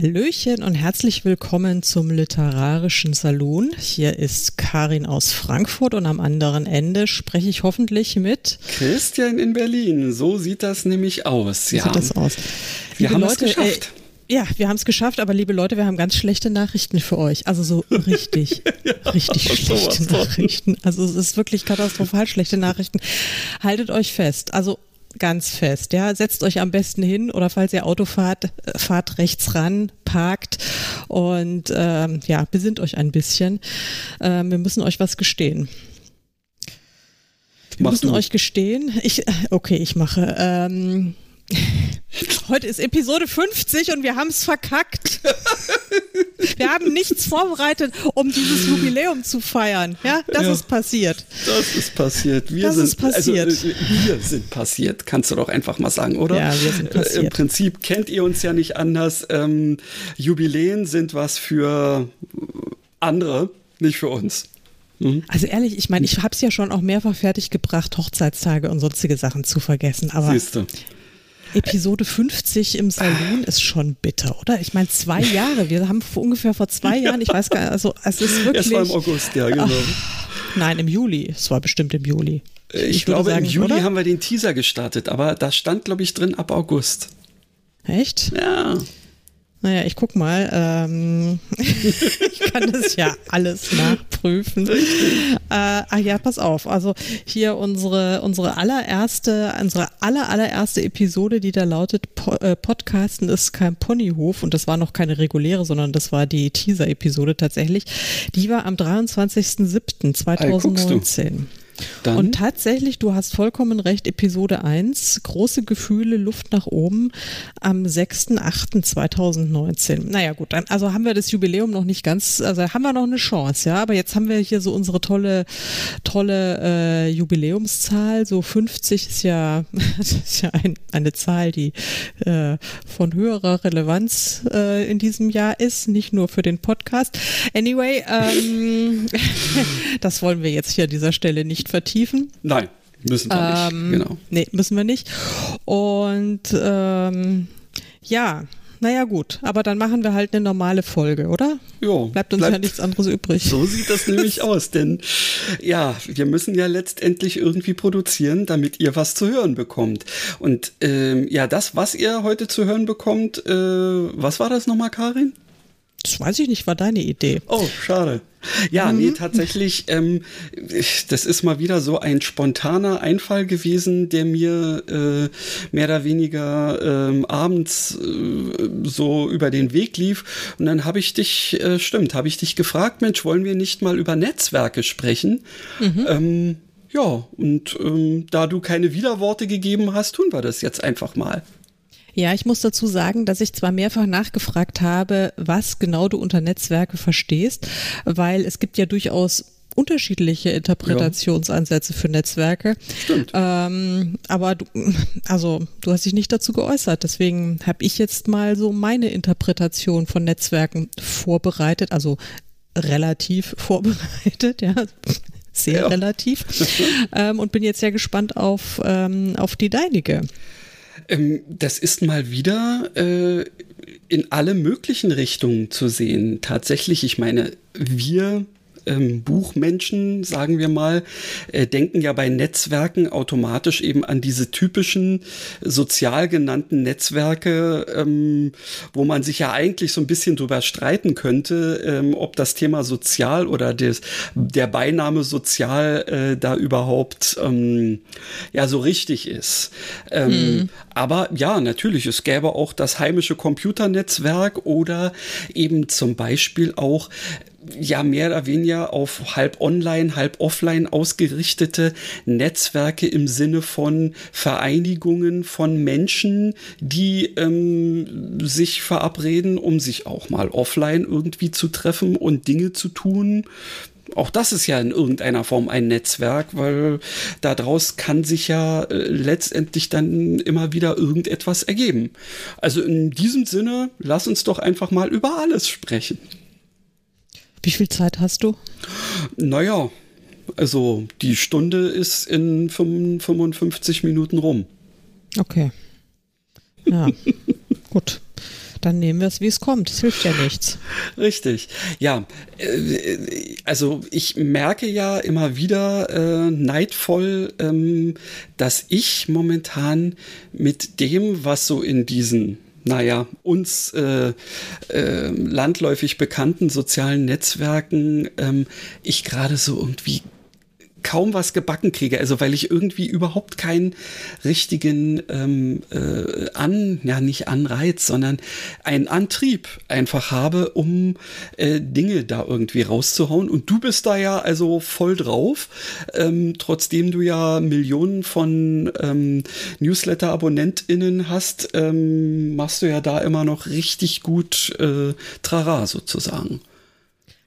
Hallöchen und herzlich willkommen zum Literarischen Salon. Hier ist Karin aus Frankfurt und am anderen Ende spreche ich hoffentlich mit Christian in Berlin. So sieht das nämlich aus. So ja. sieht das aus. Wir liebe haben Leute, es geschafft. Äh, ja, wir haben es geschafft, aber liebe Leute, wir haben ganz schlechte Nachrichten für euch. Also so richtig, ja, richtig schlechte Nachrichten. Also es ist wirklich katastrophal schlechte Nachrichten. Haltet euch fest. Also ganz fest. Ja, setzt euch am besten hin oder falls ihr Auto fahrt, fahrt rechts ran, parkt und ähm, ja, besinnt euch ein bisschen. Ähm, wir müssen euch was gestehen. Wir Machst müssen du. euch gestehen. Ich, okay, ich mache. Ähm, Heute ist Episode 50 und wir haben es verkackt. Wir haben nichts vorbereitet, um dieses Jubiläum zu feiern. Ja, das ja, ist passiert. Das ist passiert. Wir das sind, ist passiert. Also, wir sind passiert, kannst du doch einfach mal sagen, oder? Ja, wir sind passiert. Äh, Im Prinzip kennt ihr uns ja nicht anders. Ähm, Jubiläen sind was für andere, nicht für uns. Mhm. Also ehrlich, ich meine, ich habe es ja schon auch mehrfach fertig gebracht, Hochzeitstage und sonstige Sachen zu vergessen. Aber Siehste. Episode 50 im Salon ist schon bitter, oder? Ich meine, zwei Jahre. Wir haben ungefähr vor zwei Jahren, ich weiß gar nicht, also es ist wirklich. Es war im August, ja, genau. Ach, nein, im Juli. Es war bestimmt im Juli. Ich, ich glaube, sagen, im Juli oder? haben wir den Teaser gestartet, aber da stand, glaube ich, drin ab August. Echt? Ja. Naja, ich guck mal. Ähm, ich kann das ja alles nachprüfen. Äh, ah ja, pass auf. Also hier unsere unsere allererste, unsere aller allererste Episode, die da lautet po äh, Podcasten ist kein Ponyhof und das war noch keine reguläre, sondern das war die Teaser-Episode tatsächlich. Die war am 23.07.2019. Dann? Und tatsächlich, du hast vollkommen recht, Episode 1, große Gefühle, Luft nach oben am 6.8.2019. Naja gut, also haben wir das Jubiläum noch nicht ganz, also haben wir noch eine Chance, ja, aber jetzt haben wir hier so unsere tolle, tolle äh, Jubiläumszahl, so 50 ist ja, ist ja ein, eine Zahl, die äh, von höherer Relevanz äh, in diesem Jahr ist, nicht nur für den Podcast. Anyway, ähm, das wollen wir jetzt hier an dieser Stelle nicht vertiefen. Nein, müssen wir ähm, nicht. Genau. Nee, müssen wir nicht. Und ähm, ja, naja gut, aber dann machen wir halt eine normale Folge, oder? Ja. Bleibt uns bleibt, ja nichts anderes übrig. So sieht das nämlich aus, denn ja, wir müssen ja letztendlich irgendwie produzieren, damit ihr was zu hören bekommt. Und ähm, ja, das, was ihr heute zu hören bekommt, äh, was war das nochmal, Karin? Das weiß ich nicht, war deine Idee. Oh, schade. Ja, mhm. nee, tatsächlich, ähm, das ist mal wieder so ein spontaner Einfall gewesen, der mir äh, mehr oder weniger ähm, abends äh, so über den Weg lief. Und dann habe ich dich, äh, stimmt, habe ich dich gefragt, Mensch, wollen wir nicht mal über Netzwerke sprechen? Mhm. Ähm, ja, und ähm, da du keine Widerworte gegeben hast, tun wir das jetzt einfach mal. Ja, ich muss dazu sagen, dass ich zwar mehrfach nachgefragt habe, was genau du unter Netzwerke verstehst, weil es gibt ja durchaus unterschiedliche Interpretationsansätze ja. für Netzwerke. Stimmt. Ähm, aber du, also du hast dich nicht dazu geäußert. Deswegen habe ich jetzt mal so meine Interpretation von Netzwerken vorbereitet, also relativ vorbereitet, ja. Sehr ja. relativ. ähm, und bin jetzt sehr gespannt auf, ähm, auf die deinige. Ähm, das ist mal wieder äh, in alle möglichen Richtungen zu sehen. Tatsächlich, ich meine, wir ähm, Buchmenschen, sagen wir mal, äh, denken ja bei Netzwerken automatisch eben an diese typischen sozial genannten Netzwerke, ähm, wo man sich ja eigentlich so ein bisschen drüber streiten könnte, ähm, ob das Thema sozial oder des, der Beiname sozial äh, da überhaupt ähm, ja so richtig ist. Mhm. Aber ja, natürlich, es gäbe auch das heimische Computernetzwerk oder eben zum Beispiel auch ja mehr oder weniger auf halb online, halb offline ausgerichtete Netzwerke im Sinne von Vereinigungen von Menschen, die ähm, sich verabreden, um sich auch mal offline irgendwie zu treffen und Dinge zu tun. Auch das ist ja in irgendeiner Form ein Netzwerk, weil daraus kann sich ja äh, letztendlich dann immer wieder irgendetwas ergeben. Also in diesem Sinne, lass uns doch einfach mal über alles sprechen. Wie viel Zeit hast du? Naja, also die Stunde ist in 55 Minuten rum. Okay. Ja, gut. Dann nehmen wir es, wie es kommt. Es hilft ja nichts. Richtig. Ja, äh, also ich merke ja immer wieder äh, neidvoll, ähm, dass ich momentan mit dem, was so in diesen naja, uns äh, äh, landläufig bekannten sozialen Netzwerken ähm, ich gerade so irgendwie kaum was gebacken kriege, also weil ich irgendwie überhaupt keinen richtigen ähm, äh, an, ja nicht Anreiz, sondern einen Antrieb einfach habe, um äh, Dinge da irgendwie rauszuhauen. Und du bist da ja also voll drauf, ähm, trotzdem du ja Millionen von ähm, Newsletter-AbonnentInnen hast, ähm, machst du ja da immer noch richtig gut äh, Trara sozusagen.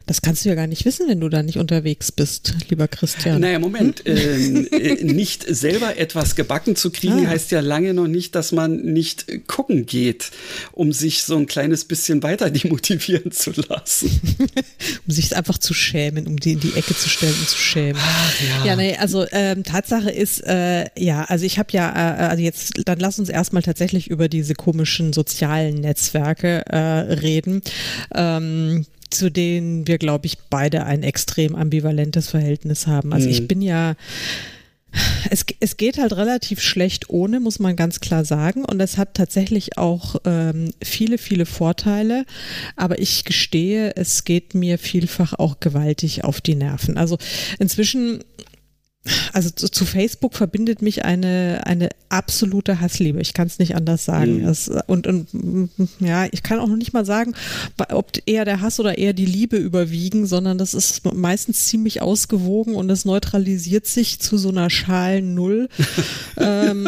Das kannst du ja gar nicht wissen, wenn du da nicht unterwegs bist, lieber Christian. Naja, Moment. Hm? Äh, nicht selber etwas gebacken zu kriegen, ah. heißt ja lange noch nicht, dass man nicht gucken geht, um sich so ein kleines bisschen weiter demotivieren zu lassen. um sich einfach zu schämen, um die in die Ecke zu stellen und zu schämen. Ach, ja. ja, nee, also ähm, Tatsache ist, äh, ja, also ich habe ja, äh, also jetzt, dann lass uns erstmal tatsächlich über diese komischen sozialen Netzwerke äh, reden. Ähm, zu denen wir, glaube ich, beide ein extrem ambivalentes Verhältnis haben. Also mhm. ich bin ja, es, es geht halt relativ schlecht ohne, muss man ganz klar sagen. Und es hat tatsächlich auch ähm, viele, viele Vorteile. Aber ich gestehe, es geht mir vielfach auch gewaltig auf die Nerven. Also inzwischen also zu, zu, Facebook verbindet mich eine, eine absolute Hassliebe. Ich kann es nicht anders sagen. Mhm. Es, und, und ja, ich kann auch noch nicht mal sagen, ob eher der Hass oder eher die Liebe überwiegen, sondern das ist meistens ziemlich ausgewogen und es neutralisiert sich zu so einer schalen Null, ähm,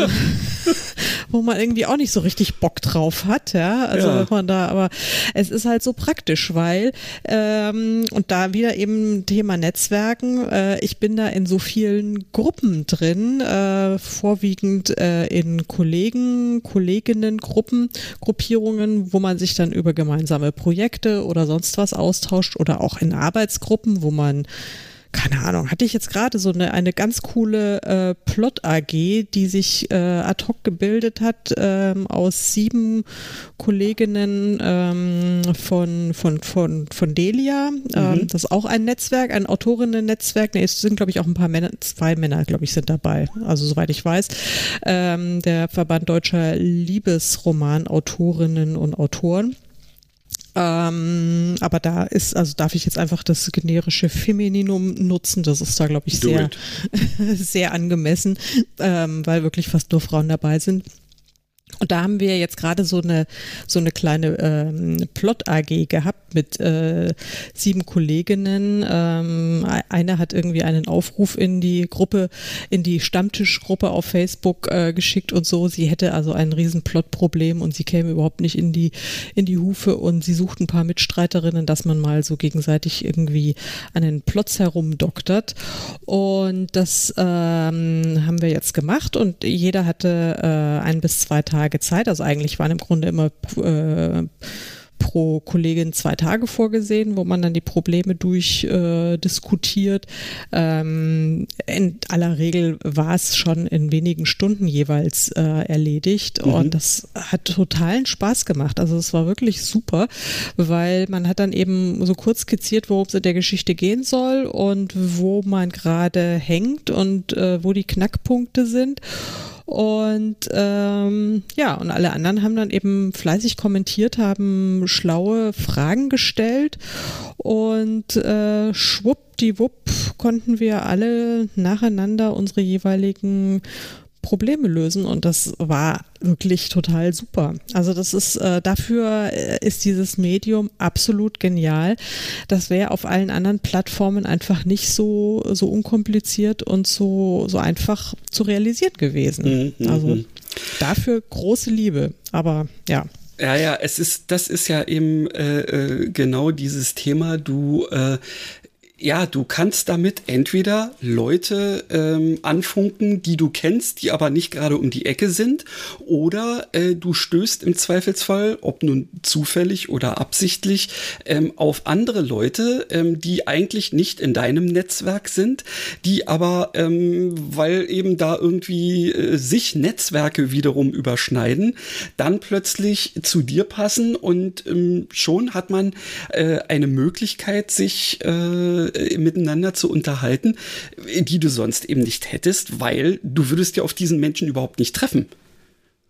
wo man irgendwie auch nicht so richtig Bock drauf hat. Ja, also ja. wenn man da, aber es ist halt so praktisch, weil ähm, und da wieder eben Thema Netzwerken. Äh, ich bin da in so vielen vielen Gruppen drin, äh, vorwiegend äh, in Kollegen, Kolleginnen, Gruppen, Gruppierungen, wo man sich dann über gemeinsame Projekte oder sonst was austauscht oder auch in Arbeitsgruppen, wo man keine Ahnung, hatte ich jetzt gerade so eine, eine ganz coole äh, Plot-AG, die sich äh, ad hoc gebildet hat ähm, aus sieben Kolleginnen ähm, von, von, von, von Delia. Ähm, mhm. das ist auch ein Netzwerk, ein Autorinnen-Netzwerk. Nee, es sind, glaube ich, auch ein paar Männer, zwei Männer, glaube ich, sind dabei. Also soweit ich weiß. Ähm, der Verband deutscher Liebesroman-Autorinnen und Autoren. Ähm, aber da ist, also darf ich jetzt einfach das generische Femininum nutzen. Das ist da, glaube ich, sehr, sehr angemessen, ähm, weil wirklich fast nur Frauen dabei sind. Und da haben wir jetzt gerade so eine so eine kleine ähm, Plot AG gehabt mit äh, sieben Kolleginnen. Ähm, eine hat irgendwie einen Aufruf in die Gruppe, in die Stammtischgruppe auf Facebook äh, geschickt und so. Sie hätte also ein riesen Plotproblem und sie käme überhaupt nicht in die in die Hufe und sie sucht ein paar Mitstreiterinnen, dass man mal so gegenseitig irgendwie an den Plots herumdoktert. Und das ähm, haben wir jetzt gemacht und jeder hatte äh, ein bis zwei Tage Tage Zeit. Also eigentlich waren im Grunde immer äh, pro Kollegin zwei Tage vorgesehen, wo man dann die Probleme durchdiskutiert. Äh, ähm, in aller Regel war es schon in wenigen Stunden jeweils äh, erledigt mhm. und das hat totalen Spaß gemacht. Also es war wirklich super, weil man hat dann eben so kurz skizziert, worum es in der Geschichte gehen soll und wo man gerade hängt und äh, wo die Knackpunkte sind. Und ähm, ja, und alle anderen haben dann eben fleißig kommentiert, haben schlaue Fragen gestellt. Und äh, schwuppdiwupp konnten wir alle nacheinander unsere jeweiligen Probleme lösen und das war wirklich total super. Also das ist äh, dafür äh, ist dieses Medium absolut genial. Das wäre auf allen anderen Plattformen einfach nicht so so unkompliziert und so so einfach zu realisieren gewesen. Mhm, also mhm. dafür große Liebe. Aber ja. Ja, ja, es ist, das ist ja eben äh, äh genau dieses Thema. Du äh, ja, du kannst damit entweder Leute ähm, anfunken, die du kennst, die aber nicht gerade um die Ecke sind, oder äh, du stößt im Zweifelsfall, ob nun zufällig oder absichtlich, ähm, auf andere Leute, ähm, die eigentlich nicht in deinem Netzwerk sind, die aber, ähm, weil eben da irgendwie äh, sich Netzwerke wiederum überschneiden, dann plötzlich zu dir passen und ähm, schon hat man äh, eine Möglichkeit, sich äh, äh, miteinander zu unterhalten, die du sonst eben nicht hättest, weil du würdest ja auf diesen Menschen überhaupt nicht treffen.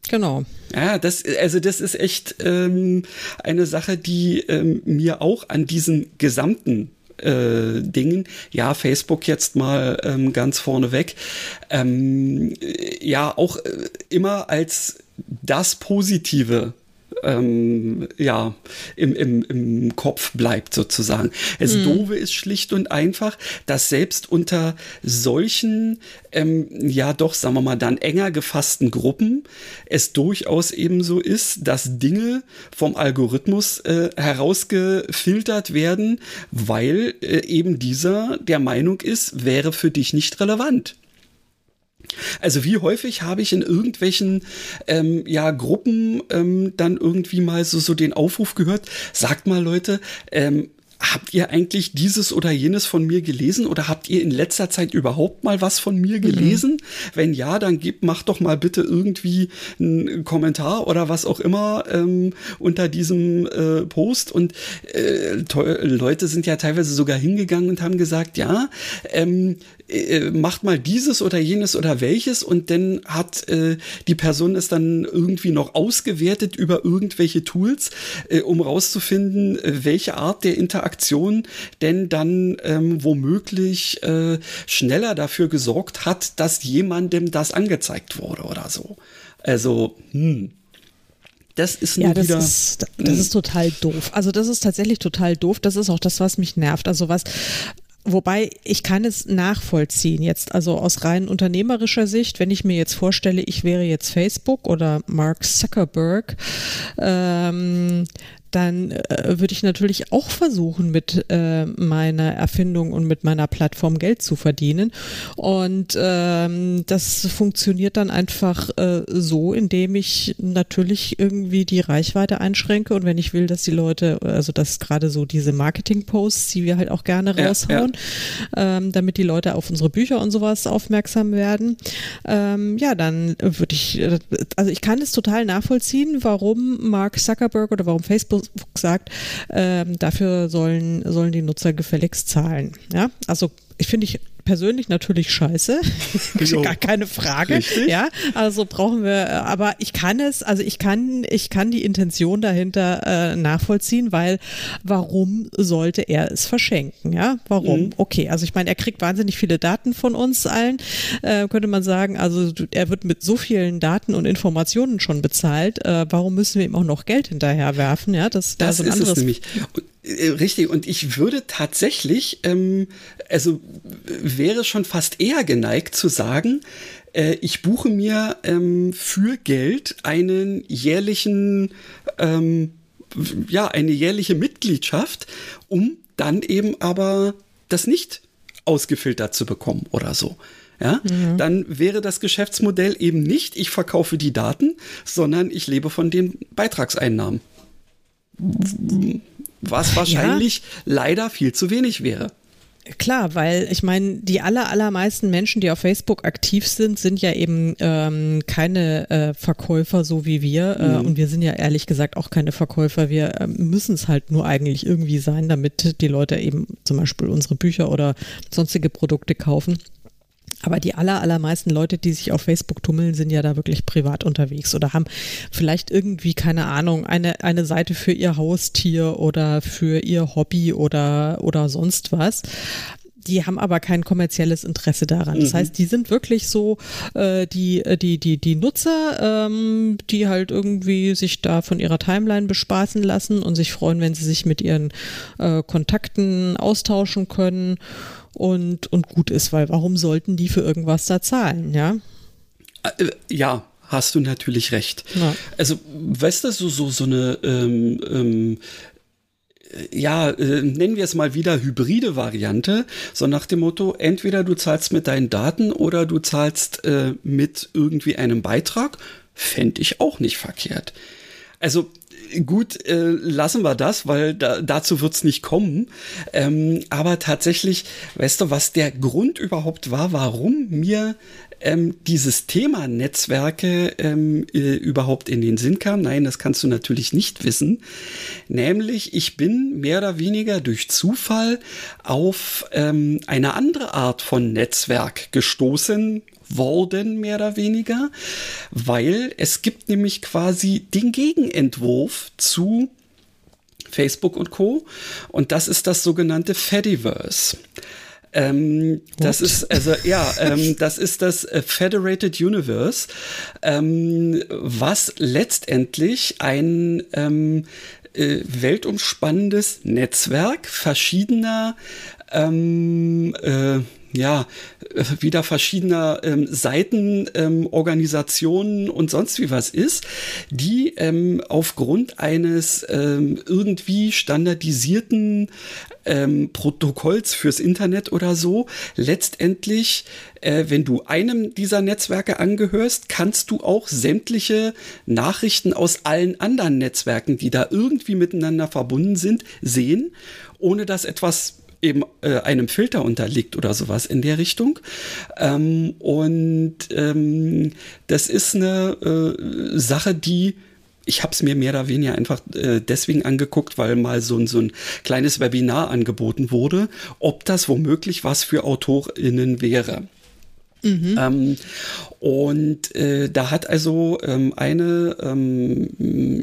Genau. Ja, das, also das ist echt ähm, eine Sache, die ähm, mir auch an diesen gesamten äh, Dingen, ja, Facebook jetzt mal ähm, ganz vorne weg, ähm, ja, auch äh, immer als das Positive ähm, ja, im, im, im Kopf bleibt sozusagen. Das mhm. Doofe ist schlicht und einfach, dass selbst unter solchen, ähm, ja doch, sagen wir mal, dann enger gefassten Gruppen es durchaus eben so ist, dass Dinge vom Algorithmus äh, herausgefiltert werden, weil äh, eben dieser der Meinung ist, wäre für dich nicht relevant. Also wie häufig habe ich in irgendwelchen ähm, ja, Gruppen ähm, dann irgendwie mal so, so den Aufruf gehört, sagt mal Leute, ähm, habt ihr eigentlich dieses oder jenes von mir gelesen oder habt ihr in letzter Zeit überhaupt mal was von mir gelesen? Mhm. Wenn ja, dann gebt, macht doch mal bitte irgendwie einen Kommentar oder was auch immer ähm, unter diesem äh, Post. Und äh, Leute sind ja teilweise sogar hingegangen und haben gesagt, ja, ähm, äh, macht mal dieses oder jenes oder welches und dann hat äh, die Person es dann irgendwie noch ausgewertet über irgendwelche Tools, äh, um rauszufinden, äh, welche Art der Interaktion denn dann ähm, womöglich äh, schneller dafür gesorgt hat, dass jemandem das angezeigt wurde oder so. Also, hm. Das ist ja, das wieder. Ist, das hm. ist total doof. Also das ist tatsächlich total doof. Das ist auch das, was mich nervt. Also was, Wobei ich kann es nachvollziehen jetzt, also aus rein unternehmerischer Sicht, wenn ich mir jetzt vorstelle, ich wäre jetzt Facebook oder Mark Zuckerberg, ähm, dann äh, würde ich natürlich auch versuchen, mit äh, meiner Erfindung und mit meiner Plattform Geld zu verdienen. Und ähm, das funktioniert dann einfach äh, so, indem ich natürlich irgendwie die Reichweite einschränke und wenn ich will, dass die Leute, also dass gerade so diese Marketing-Posts, die wir halt auch gerne raushauen, ja, ja. Ähm, damit die Leute auf unsere Bücher und sowas aufmerksam werden, ähm, ja, dann würde ich, äh, also ich kann es total nachvollziehen, warum Mark Zuckerberg oder warum Facebook sagt, ähm, dafür sollen, sollen die Nutzer gefälligst zahlen. Ja, also ich finde ich persönlich natürlich scheiße, gar keine Frage. Richtig? Ja, also brauchen wir, aber ich kann es, also ich kann, ich kann die Intention dahinter äh, nachvollziehen, weil warum sollte er es verschenken? Ja, warum? Mhm. Okay, also ich meine, er kriegt wahnsinnig viele Daten von uns allen, äh, könnte man sagen. Also er wird mit so vielen Daten und Informationen schon bezahlt. Äh, warum müssen wir ihm auch noch Geld hinterher werfen? Ja, das, das, das ist es nämlich. Äh, richtig, und ich würde tatsächlich, ähm, also wäre schon fast eher geneigt zu sagen, äh, ich buche mir ähm, für Geld einen jährlichen, ähm, ja, eine jährliche Mitgliedschaft, um dann eben aber das nicht ausgefiltert zu bekommen oder so. Ja, mhm. dann wäre das Geschäftsmodell eben nicht, ich verkaufe die Daten, sondern ich lebe von den Beitragseinnahmen was wahrscheinlich ja. leider viel zu wenig wäre. Klar, weil ich meine, die aller, allermeisten Menschen, die auf Facebook aktiv sind, sind ja eben ähm, keine äh, Verkäufer so wie wir. Äh, mhm. Und wir sind ja ehrlich gesagt auch keine Verkäufer. Wir äh, müssen es halt nur eigentlich irgendwie sein, damit die Leute eben zum Beispiel unsere Bücher oder sonstige Produkte kaufen. Aber die aller, allermeisten Leute, die sich auf Facebook tummeln, sind ja da wirklich privat unterwegs oder haben vielleicht irgendwie, keine Ahnung, eine, eine Seite für ihr Haustier oder für ihr Hobby oder, oder sonst was die haben aber kein kommerzielles Interesse daran. Das mhm. heißt, die sind wirklich so äh, die, äh, die, die, die Nutzer, ähm, die halt irgendwie sich da von ihrer Timeline bespaßen lassen und sich freuen, wenn sie sich mit ihren äh, Kontakten austauschen können und, und gut ist, weil warum sollten die für irgendwas da zahlen, ja? Äh, ja, hast du natürlich recht. Ja. Also, weißt du, so, so, so eine ähm, ähm, ja, äh, nennen wir es mal wieder hybride Variante, so nach dem Motto, entweder du zahlst mit deinen Daten oder du zahlst äh, mit irgendwie einem Beitrag, fände ich auch nicht verkehrt. Also gut, äh, lassen wir das, weil da, dazu wird's nicht kommen. Ähm, aber tatsächlich, weißt du, was der Grund überhaupt war, warum mir ähm, dieses Thema Netzwerke ähm, äh, überhaupt in den Sinn kam. Nein, das kannst du natürlich nicht wissen. Nämlich, ich bin mehr oder weniger durch Zufall auf ähm, eine andere Art von Netzwerk gestoßen worden, mehr oder weniger, weil es gibt nämlich quasi den Gegenentwurf zu Facebook und Co. Und das ist das sogenannte Fediverse. Ähm, das ist also ja, ähm, das ist das äh, Federated Universe, ähm, was letztendlich ein ähm, äh, weltumspannendes Netzwerk verschiedener ähm, äh, ja, äh, wieder verschiedener ähm, Seiten, ähm, Organisationen und sonst wie was ist, die ähm, aufgrund eines ähm, irgendwie standardisierten ähm, Protokolls fürs Internet oder so letztendlich, äh, wenn du einem dieser Netzwerke angehörst, kannst du auch sämtliche Nachrichten aus allen anderen Netzwerken, die da irgendwie miteinander verbunden sind, sehen, ohne dass etwas eben äh, einem Filter unterliegt oder sowas in der Richtung. Ähm, und ähm, das ist eine äh, Sache, die ich habe es mir mehr oder weniger einfach äh, deswegen angeguckt, weil mal so, so ein kleines Webinar angeboten wurde, ob das womöglich was für AutorInnen wäre. Mhm. Ähm, und äh, da hat also ähm, eine, ähm,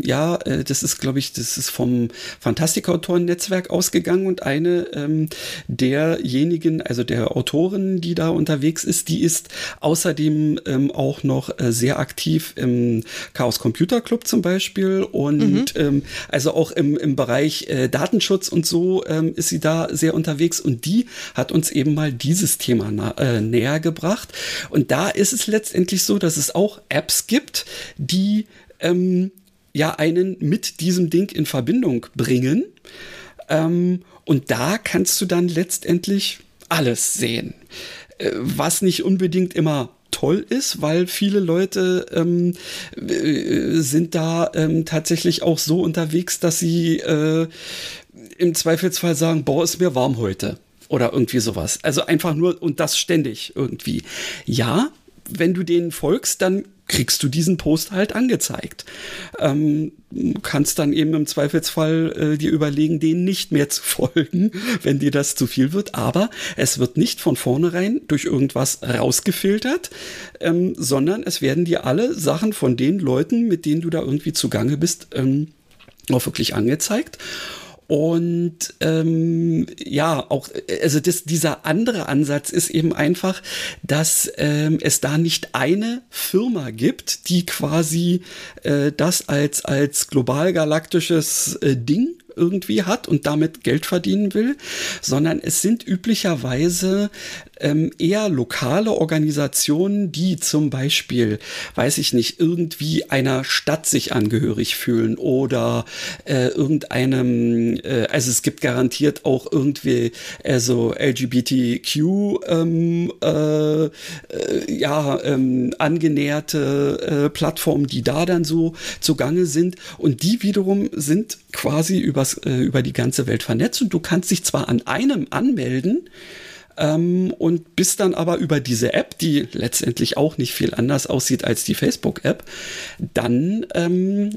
ja, äh, das ist, glaube ich, das ist vom Fantastikautoren-Netzwerk ausgegangen und eine ähm, derjenigen, also der Autorin, die da unterwegs ist, die ist außerdem ähm, auch noch äh, sehr aktiv im Chaos Computer Club zum Beispiel und mhm. ähm, also auch im, im Bereich äh, Datenschutz und so ähm, ist sie da sehr unterwegs und die hat uns eben mal dieses Thema äh, näher gebracht und da ist es letztendlich so, dass es auch Apps gibt, die ähm, ja einen mit diesem Ding in Verbindung bringen. Ähm, und da kannst du dann letztendlich alles sehen. Äh, was nicht unbedingt immer toll ist, weil viele Leute ähm, äh, sind da ähm, tatsächlich auch so unterwegs, dass sie äh, im Zweifelsfall sagen, boah, ist mir warm heute oder irgendwie sowas. Also einfach nur und das ständig irgendwie. Ja, wenn du denen folgst, dann kriegst du diesen Post halt angezeigt. Ähm, kannst dann eben im Zweifelsfall äh, dir überlegen, denen nicht mehr zu folgen, wenn dir das zu viel wird. Aber es wird nicht von vornherein durch irgendwas rausgefiltert, ähm, sondern es werden dir alle Sachen von den Leuten, mit denen du da irgendwie zugange bist, ähm, auch wirklich angezeigt. Und ähm, ja, auch, also das, dieser andere Ansatz ist eben einfach, dass ähm, es da nicht eine Firma gibt, die quasi äh, das als, als global galaktisches äh, Ding irgendwie hat und damit Geld verdienen will, sondern es sind üblicherweise ähm, eher lokale Organisationen, die zum Beispiel, weiß ich nicht, irgendwie einer Stadt sich angehörig fühlen oder äh, irgendeinem, äh, also es gibt garantiert auch irgendwie äh, so LGBTQ ähm, äh, äh, ja ähm, angenäherte äh, Plattformen, die da dann so zugange sind. Und die wiederum sind quasi übers, äh, über die ganze Welt vernetzt. Und du kannst dich zwar an einem anmelden, ähm, und bist dann aber über diese App, die letztendlich auch nicht viel anders aussieht als die Facebook-App, dann ähm,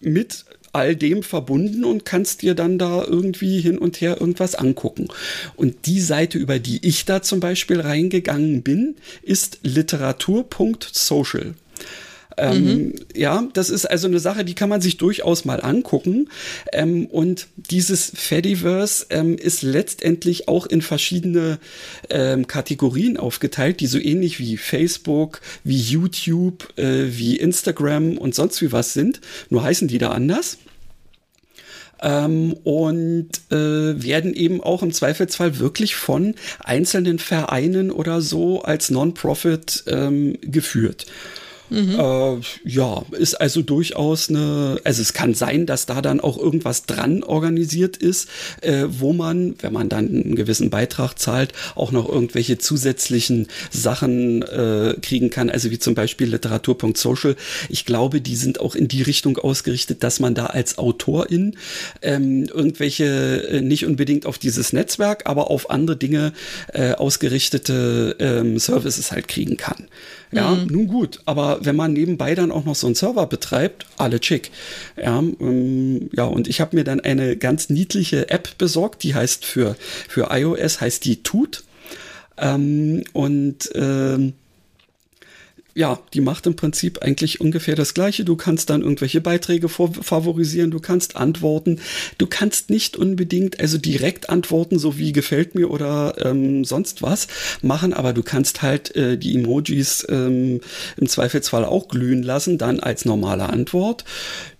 mit all dem verbunden und kannst dir dann da irgendwie hin und her irgendwas angucken. Und die Seite, über die ich da zum Beispiel reingegangen bin, ist literatur.social. Ähm, mhm. Ja, das ist also eine Sache, die kann man sich durchaus mal angucken. Ähm, und dieses Fediverse ähm, ist letztendlich auch in verschiedene ähm, Kategorien aufgeteilt, die so ähnlich wie Facebook, wie YouTube, äh, wie Instagram und sonst wie was sind. Nur heißen die da anders ähm, und äh, werden eben auch im Zweifelsfall wirklich von einzelnen Vereinen oder so als Non-Profit ähm, geführt. Mhm. Äh, ja, ist also durchaus eine, also es kann sein, dass da dann auch irgendwas dran organisiert ist, äh, wo man, wenn man dann einen gewissen Beitrag zahlt, auch noch irgendwelche zusätzlichen Sachen äh, kriegen kann, also wie zum Beispiel Literatur.social. Ich glaube, die sind auch in die Richtung ausgerichtet, dass man da als Autorin ähm, irgendwelche äh, nicht unbedingt auf dieses Netzwerk, aber auf andere Dinge äh, ausgerichtete ähm, Services halt kriegen kann. Ja, mhm. nun gut, aber wenn man nebenbei dann auch noch so einen Server betreibt, alle chick. Ja, ähm, ja und ich habe mir dann eine ganz niedliche App besorgt, die heißt für, für iOS, heißt die Tut. Ähm, und ähm, ja, die macht im Prinzip eigentlich ungefähr das Gleiche. Du kannst dann irgendwelche Beiträge favorisieren, du kannst antworten. Du kannst nicht unbedingt, also direkt antworten, so wie gefällt mir oder ähm, sonst was machen, aber du kannst halt äh, die Emojis ähm, im Zweifelsfall auch glühen lassen, dann als normale Antwort.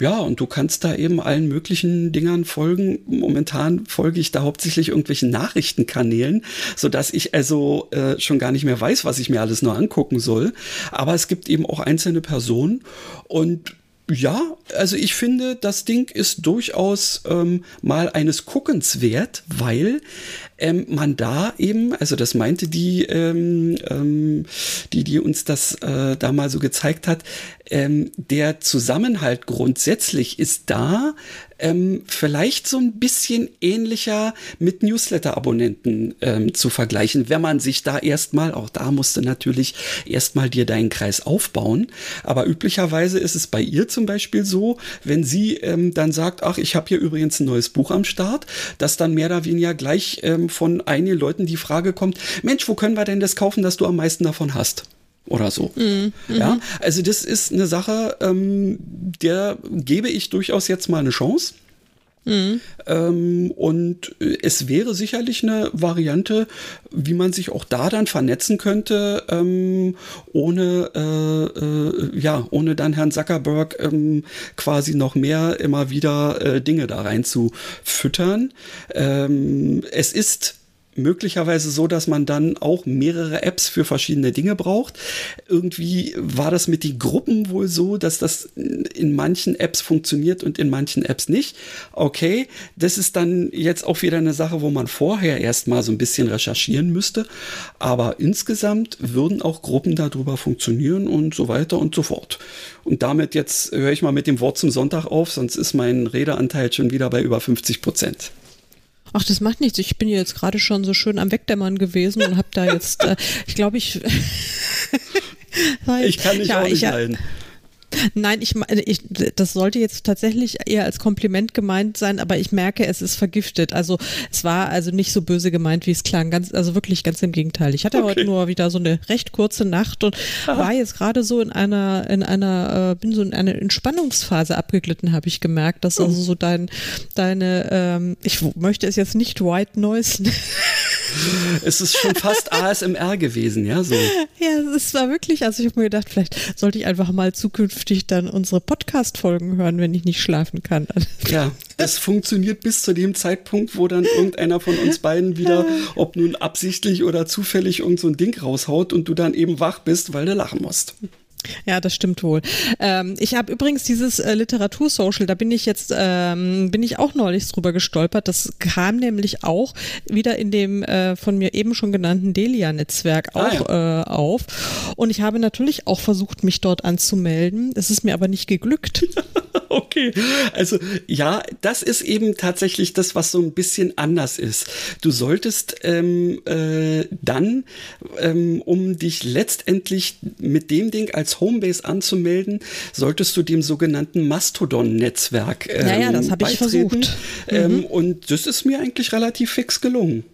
Ja, und du kannst da eben allen möglichen Dingern folgen. Momentan folge ich da hauptsächlich irgendwelchen Nachrichtenkanälen, sodass ich also äh, schon gar nicht mehr weiß, was ich mir alles nur angucken soll. Es gibt eben auch einzelne Personen. Und ja, also ich finde, das Ding ist durchaus ähm, mal eines Guckens wert, weil ähm, man da eben, also das meinte die, ähm, ähm, die, die uns das äh, da mal so gezeigt hat, ähm, der Zusammenhalt grundsätzlich ist da, ähm, vielleicht so ein bisschen ähnlicher mit Newsletter-Abonnenten ähm, zu vergleichen, wenn man sich da erstmal, auch da musste natürlich erstmal dir deinen Kreis aufbauen. Aber üblicherweise ist es bei ihr zum Beispiel so, wenn sie ähm, dann sagt, ach, ich habe hier übrigens ein neues Buch am Start, dass dann mehr oder weniger gleich ähm, von einigen Leuten die Frage kommt, Mensch, wo können wir denn das kaufen, dass du am meisten davon hast? oder so. Mhm. Ja, also das ist eine Sache, ähm, der gebe ich durchaus jetzt mal eine Chance. Mhm. Ähm, und es wäre sicherlich eine Variante, wie man sich auch da dann vernetzen könnte, ähm, ohne, äh, äh, ja, ohne dann Herrn Zuckerberg ähm, quasi noch mehr immer wieder äh, Dinge da rein zu füttern. Ähm, es ist möglicherweise so, dass man dann auch mehrere Apps für verschiedene Dinge braucht. Irgendwie war das mit den Gruppen wohl so, dass das in manchen Apps funktioniert und in manchen Apps nicht. Okay, das ist dann jetzt auch wieder eine Sache, wo man vorher erstmal so ein bisschen recherchieren müsste. Aber insgesamt würden auch Gruppen darüber funktionieren und so weiter und so fort. Und damit jetzt höre ich mal mit dem Wort zum Sonntag auf, sonst ist mein Redeanteil schon wieder bei über 50 Prozent. Ach, das macht nichts. Ich bin jetzt gerade schon so schön am Wegdämmern gewesen und habe da jetzt, äh, ich glaube, ich. ich kann dich ja, auch nicht ich, leiden. Nein, ich, ich, das sollte jetzt tatsächlich eher als Kompliment gemeint sein, aber ich merke, es ist vergiftet. Also es war also nicht so böse gemeint, wie es klang. Ganz, also wirklich ganz im Gegenteil. Ich hatte okay. heute nur wieder so eine recht kurze Nacht und Aha. war jetzt gerade so in einer, in einer, äh, bin so in eine Entspannungsphase abgeglitten, habe ich gemerkt, dass also so dein, deine, ähm, ich möchte es jetzt nicht White Noise es ist schon fast ASMR gewesen, ja, so. Ja, es war wirklich, also ich habe mir gedacht, vielleicht sollte ich einfach mal zukünftig dann unsere Podcast-Folgen hören, wenn ich nicht schlafen kann. Ja, das funktioniert bis zu dem Zeitpunkt, wo dann irgendeiner von uns beiden wieder, ob nun absichtlich oder zufällig irgend so ein Ding raushaut und du dann eben wach bist, weil du lachen musst. Ja, das stimmt wohl. Ähm, ich habe übrigens dieses äh, Literatur-Social, da bin ich jetzt, ähm, bin ich auch neulich drüber gestolpert. Das kam nämlich auch wieder in dem äh, von mir eben schon genannten Delia-Netzwerk ah, auch ja. äh, auf. Und ich habe natürlich auch versucht, mich dort anzumelden. Es ist mir aber nicht geglückt. okay, also ja, das ist eben tatsächlich das, was so ein bisschen anders ist. Du solltest ähm, äh, dann, ähm, um dich letztendlich mit dem Ding als Homebase anzumelden, solltest du dem sogenannten Mastodon-Netzwerk ähm, Ja, ja, das habe ich versucht. Ähm, mhm. Und das ist mir eigentlich relativ fix gelungen.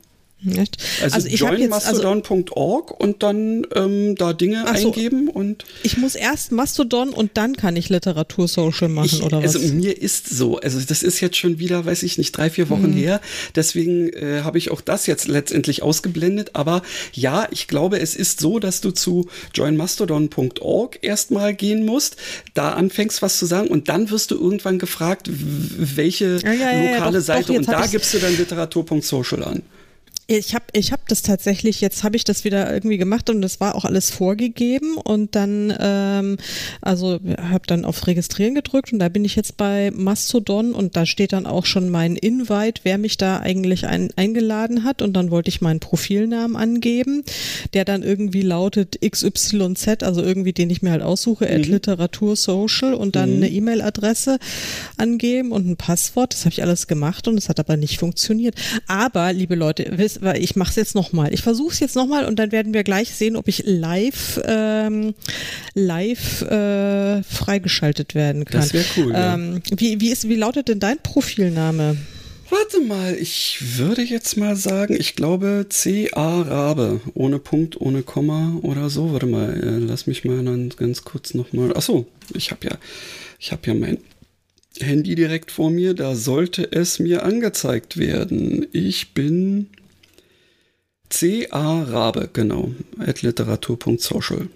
Echt? Also, Also jetzt- also- joinmastodon.org und dann ähm, da Dinge so. eingeben und Ich muss erst Mastodon und dann kann ich Literatur Social machen ich, oder was? also mir ist so, also das ist jetzt schon wieder, weiß ich nicht, drei, vier Mhm. Wochen her. Deswegen äh, habe ich auch das jetzt letztendlich ausgeblendet. Aber ja, ich glaube, es ist so, dass du zu joinmastodon.org erstmal gehen musst, da anfängst was zu sagen und dann wirst du irgendwann gefragt, welche Ja, ja, ja, lokale doch, Seite doch, und da gibst du dann literatur.social an. Ich habe ich hab das tatsächlich, jetzt habe ich das wieder irgendwie gemacht und das war auch alles vorgegeben und dann, ähm, also habe dann auf Registrieren gedrückt und da bin ich jetzt bei Mastodon und da steht dann auch schon mein Invite, wer mich da eigentlich ein, eingeladen hat und dann wollte ich meinen Profilnamen angeben, der dann irgendwie lautet XYZ, also irgendwie den ich mir halt aussuche, at Literatur Social und dann eine E-Mail-Adresse angeben und ein Passwort. Das habe ich alles gemacht und es hat aber nicht funktioniert. Aber, liebe Leute, wisst, weil ich mache es jetzt nochmal. Ich versuche es jetzt nochmal und dann werden wir gleich sehen, ob ich live ähm, live äh, freigeschaltet werden kann. Das wär cool, ja. Ähm, wie, wie, ist, wie lautet denn dein Profilname? Warte mal, ich würde jetzt mal sagen, ich glaube C.A. Rabe, ohne Punkt, ohne Komma oder so. Warte mal, äh, lass mich mal dann ganz kurz nochmal. Achso, ich habe ja, ich habe ja mein Handy direkt vor mir, da sollte es mir angezeigt werden. Ich bin C.A. Rabe, genau, at literatur.social.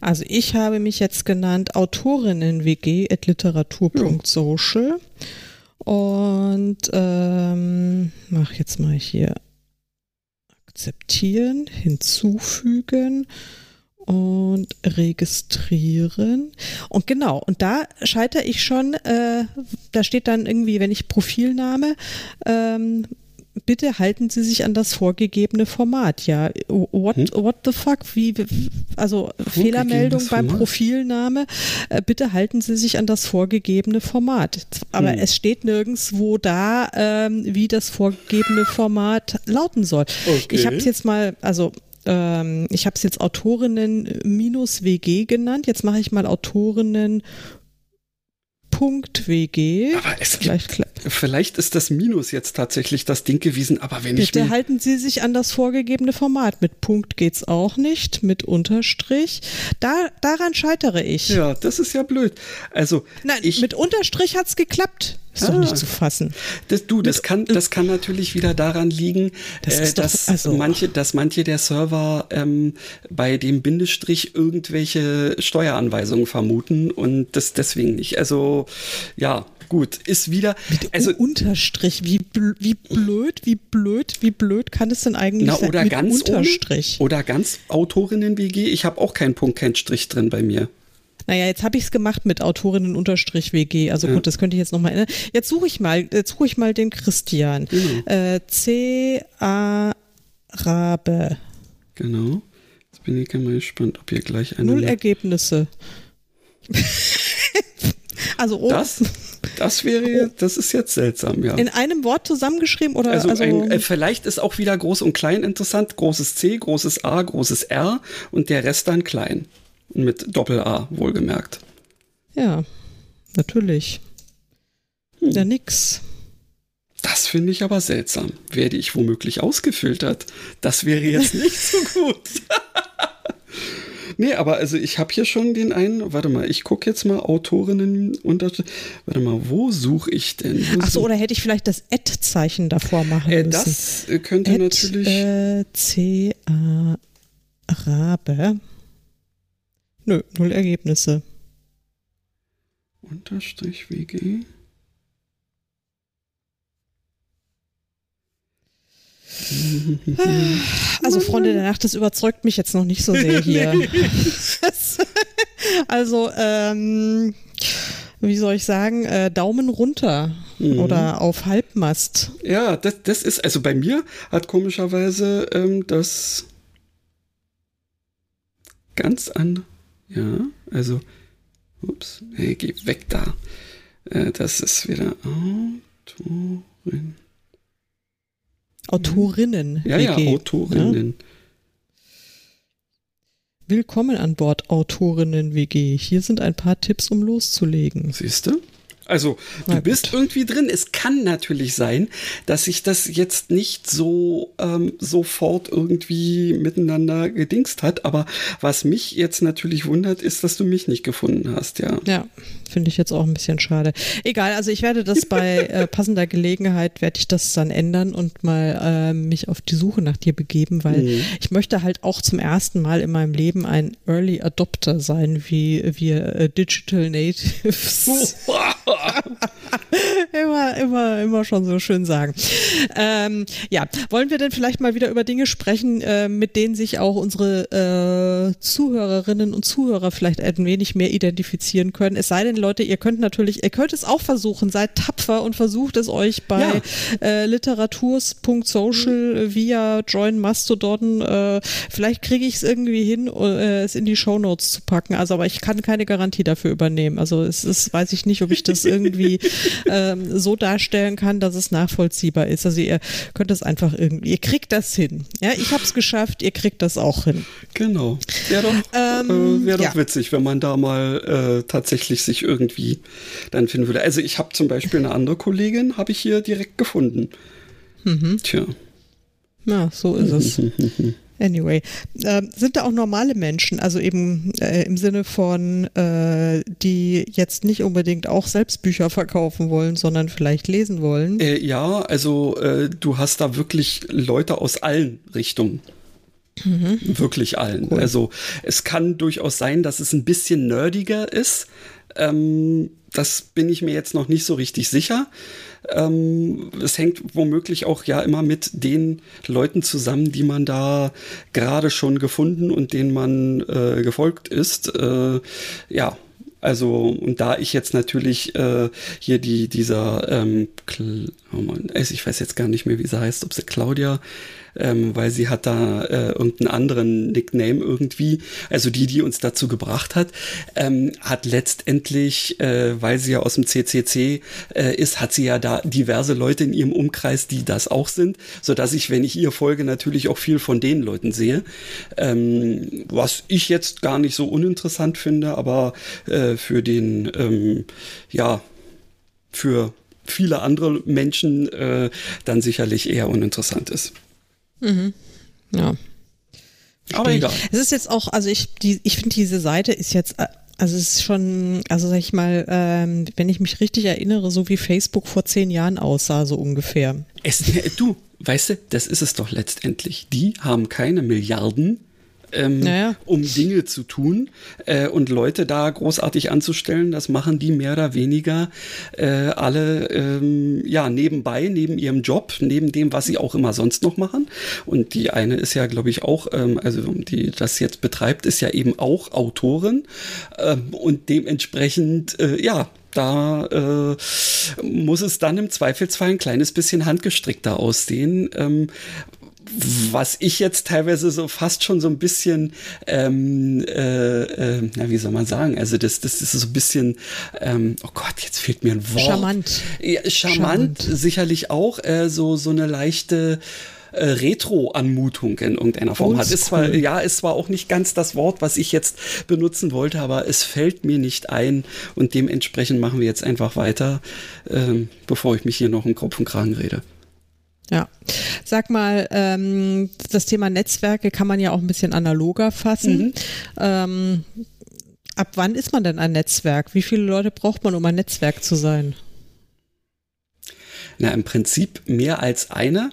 Also ich habe mich jetzt genannt Autorinnen-WG at literatur.social und ähm, mach jetzt mal hier akzeptieren, hinzufügen und registrieren. Und genau, und da scheitere ich schon, äh, da steht dann irgendwie, wenn ich Profilname, ähm, bitte halten Sie sich an das vorgegebene Format. Ja, what, what the fuck? Wie, also Fehlermeldung beim Format? Profilname. Äh, bitte halten Sie sich an das vorgegebene Format. Aber Hm. es steht nirgendwo da, ähm, wie das vorgegebene Format lauten soll. Okay. Ich habe es jetzt mal, also ähm, ich habe es jetzt Autorinnen-WG genannt. Jetzt mache ich mal Autorinnen. .wg. Aber es Vielleicht klappt. vielleicht ist das Minus jetzt tatsächlich das Ding gewesen, aber wenn ich Bitte halten Sie sich an das vorgegebene Format. Mit Punkt geht's auch nicht, mit Unterstrich. Da, daran scheitere ich. Ja, das ist ja blöd. Also, Nein, ich, mit Unterstrich hat's geklappt. Ist doch Ah. nicht zu fassen. das, du, das kann, das kann natürlich wieder daran liegen, Das äh, doch- dass also- manche, dass manche der Server ähm, bei dem Bindestrich irgendwelche Steueranweisungen vermuten und das deswegen nicht. Also, ja, gut, ist wieder, also, Also Unterstrich, wie, bl wie blöd, wie blöd, wie blöd kann es denn eigentlich na, sein? oder mit ganz Unterstrich. Ohne, oder ganz Autorinnen-WG. Ich habe auch keinen Punkt, keinen Strich drin bei mir. Naja, jetzt habe ich es gemacht mit Autorinnen-WG. Also gut, das könnte ich jetzt nochmal ändern. Jetzt suche ich mal, jetzt suche ich mal den Christian. Äh, C-A Rabe. Genau. Jetzt bin ich mal gespannt, ob ihr gleich eine. Null Ergebnisse. also oh, das, das wäre, jetzt- das ist jetzt seltsam, ja. in einem Wort zusammengeschrieben oder Also, also, ein, äh, vielleicht ist auch wieder groß und klein interessant. Großes C, großes A, großes R und der Rest dann klein. Mit Doppel-A, wohlgemerkt. ja, natürlich. Hm. Ja, nix. Das finde ich aber seltsam. Werde ich womöglich ausgefiltert? Das wäre jetzt nicht so gut. nee, aber also ich habe hier schon den einen. Warte mal, ich gucke jetzt mal Autorinnen unter. Warte mal, wo suche ich denn? Wo Ach so, oder hätte ich vielleicht das Ad-Zeichen davor machen äh, müssen? das äh, könnte Ad, natürlich. Äh, C-A Rabe. Nö, null Ergebnisse. Unterstrich WG. Also Freunde der Nacht, das überzeugt mich jetzt noch nicht so sehr hier. Also, ähm, wie soll ich sagen, äh, Daumen runter Mhm. oder auf Halbmast. Ja, das, das ist, also bei mir hat komischerweise ähm, das ganz an. Ja, also, ups, hey, geh weg da. Äh, das ist wieder Autorin. Autorinnen. Ja, ja, WG, Autorinnen. Willkommen an Bord Autorinnen WG. Hier sind ein paar Tipps, um loszulegen. Siehst du? Also du bist irgendwie drin. Es kann natürlich sein, dass sich das jetzt nicht so ähm, sofort irgendwie miteinander gedingst hat. Aber was mich jetzt natürlich wundert, ist, dass du mich nicht gefunden hast, ja. Ja, finde ich jetzt auch ein bisschen schade. Egal, also ich werde das bei äh, passender Gelegenheit, werde ich das dann ändern und mal äh, mich auf die Suche nach dir begeben, weil mhm. ich möchte halt auch zum ersten Mal in meinem Leben ein Early Adopter sein, wie wir äh, Digital Natives. immer, immer, immer schon so schön sagen. Ähm, ja, wollen wir denn vielleicht mal wieder über Dinge sprechen, äh, mit denen sich auch unsere äh, Zuhörerinnen und Zuhörer vielleicht ein wenig mehr identifizieren können? Es sei denn, Leute, ihr könnt natürlich, ihr könnt es auch versuchen, seid tapfer und versucht es euch bei ja. äh, literaturs.social via Join Mastodon. Äh, vielleicht kriege ich es irgendwie hin, äh, es in die Show Notes zu packen. Also, aber ich kann keine Garantie dafür übernehmen. Also es ist, weiß ich nicht, ob ich das irgendwie ähm, so darstellen kann, dass es nachvollziehbar ist. Also ihr könnt es einfach irgendwie, ihr kriegt das hin. Ja, ich habe es geschafft, ihr kriegt das auch hin. Genau. Wäre doch, ähm, äh, wär doch ja. witzig, wenn man da mal äh, tatsächlich sich irgendwie dann finden würde. Also ich habe zum Beispiel eine andere Kollegin, habe ich hier direkt gefunden. Mhm. Tja. Ja, so ist es. Anyway, äh, sind da auch normale Menschen, also eben äh, im Sinne von, äh, die jetzt nicht unbedingt auch selbst Bücher verkaufen wollen, sondern vielleicht lesen wollen? Äh, ja, also äh, du hast da wirklich Leute aus allen Richtungen. Mhm. Wirklich allen. Cool. Also es kann durchaus sein, dass es ein bisschen nerdiger ist. Ähm, das bin ich mir jetzt noch nicht so richtig sicher. Ähm, es hängt womöglich auch ja immer mit den Leuten zusammen, die man da gerade schon gefunden und denen man äh, gefolgt ist. Äh, ja, also, und da ich jetzt natürlich äh, hier die, dieser, ähm, oh Mann, ich weiß jetzt gar nicht mehr, wie sie heißt, ob sie Claudia ähm, weil sie hat da äh, irgendeinen anderen Nickname irgendwie, also die, die uns dazu gebracht hat, ähm, hat letztendlich, äh, weil sie ja aus dem CCC äh, ist, hat sie ja da diverse Leute in ihrem Umkreis, die das auch sind, so dass ich, wenn ich ihr folge, natürlich auch viel von den Leuten sehe, ähm, was ich jetzt gar nicht so uninteressant finde, aber äh, für den, ähm, ja, für viele andere Menschen äh, dann sicherlich eher uninteressant ist. Mhm. Ja. Aber egal. Es ist jetzt auch, also ich, die, ich finde, diese Seite ist jetzt, äh, also es ist schon, also sag ich mal, ähm, wenn ich mich richtig erinnere, so wie Facebook vor zehn Jahren aussah, so ungefähr. Es, du, weißt du, das ist es doch letztendlich. Die haben keine Milliarden ähm, naja. um Dinge zu tun äh, und Leute da großartig anzustellen. Das machen die mehr oder weniger äh, alle ähm, ja nebenbei, neben ihrem Job, neben dem, was sie auch immer sonst noch machen. Und die eine ist ja, glaube ich, auch, ähm, also die das jetzt betreibt, ist ja eben auch Autorin ähm, und dementsprechend äh, ja da äh, muss es dann im Zweifelsfall ein kleines bisschen handgestrickter aussehen, ähm, was ich jetzt teilweise so fast schon so ein bisschen, ähm, äh, äh, na, wie soll man sagen, also das, das ist so ein bisschen, ähm, oh Gott, jetzt fehlt mir ein Wort. Charmant. Ja, charmant, charmant. sicherlich auch, äh, so, so eine leichte, äh, Retro-Anmutung in irgendeiner Form hat. Ist zwar, ja, ist zwar auch nicht ganz das Wort, was ich jetzt benutzen wollte, aber es fällt mir nicht ein und dementsprechend machen wir jetzt einfach weiter, ähm, bevor ich mich hier noch im Kopf und Kragen rede. Ja, sag mal, ähm, das Thema Netzwerke kann man ja auch ein bisschen analoger fassen. Mhm. Ähm, ab wann ist man denn ein Netzwerk? Wie viele Leute braucht man, um ein Netzwerk zu sein? Na, im Prinzip mehr als eine.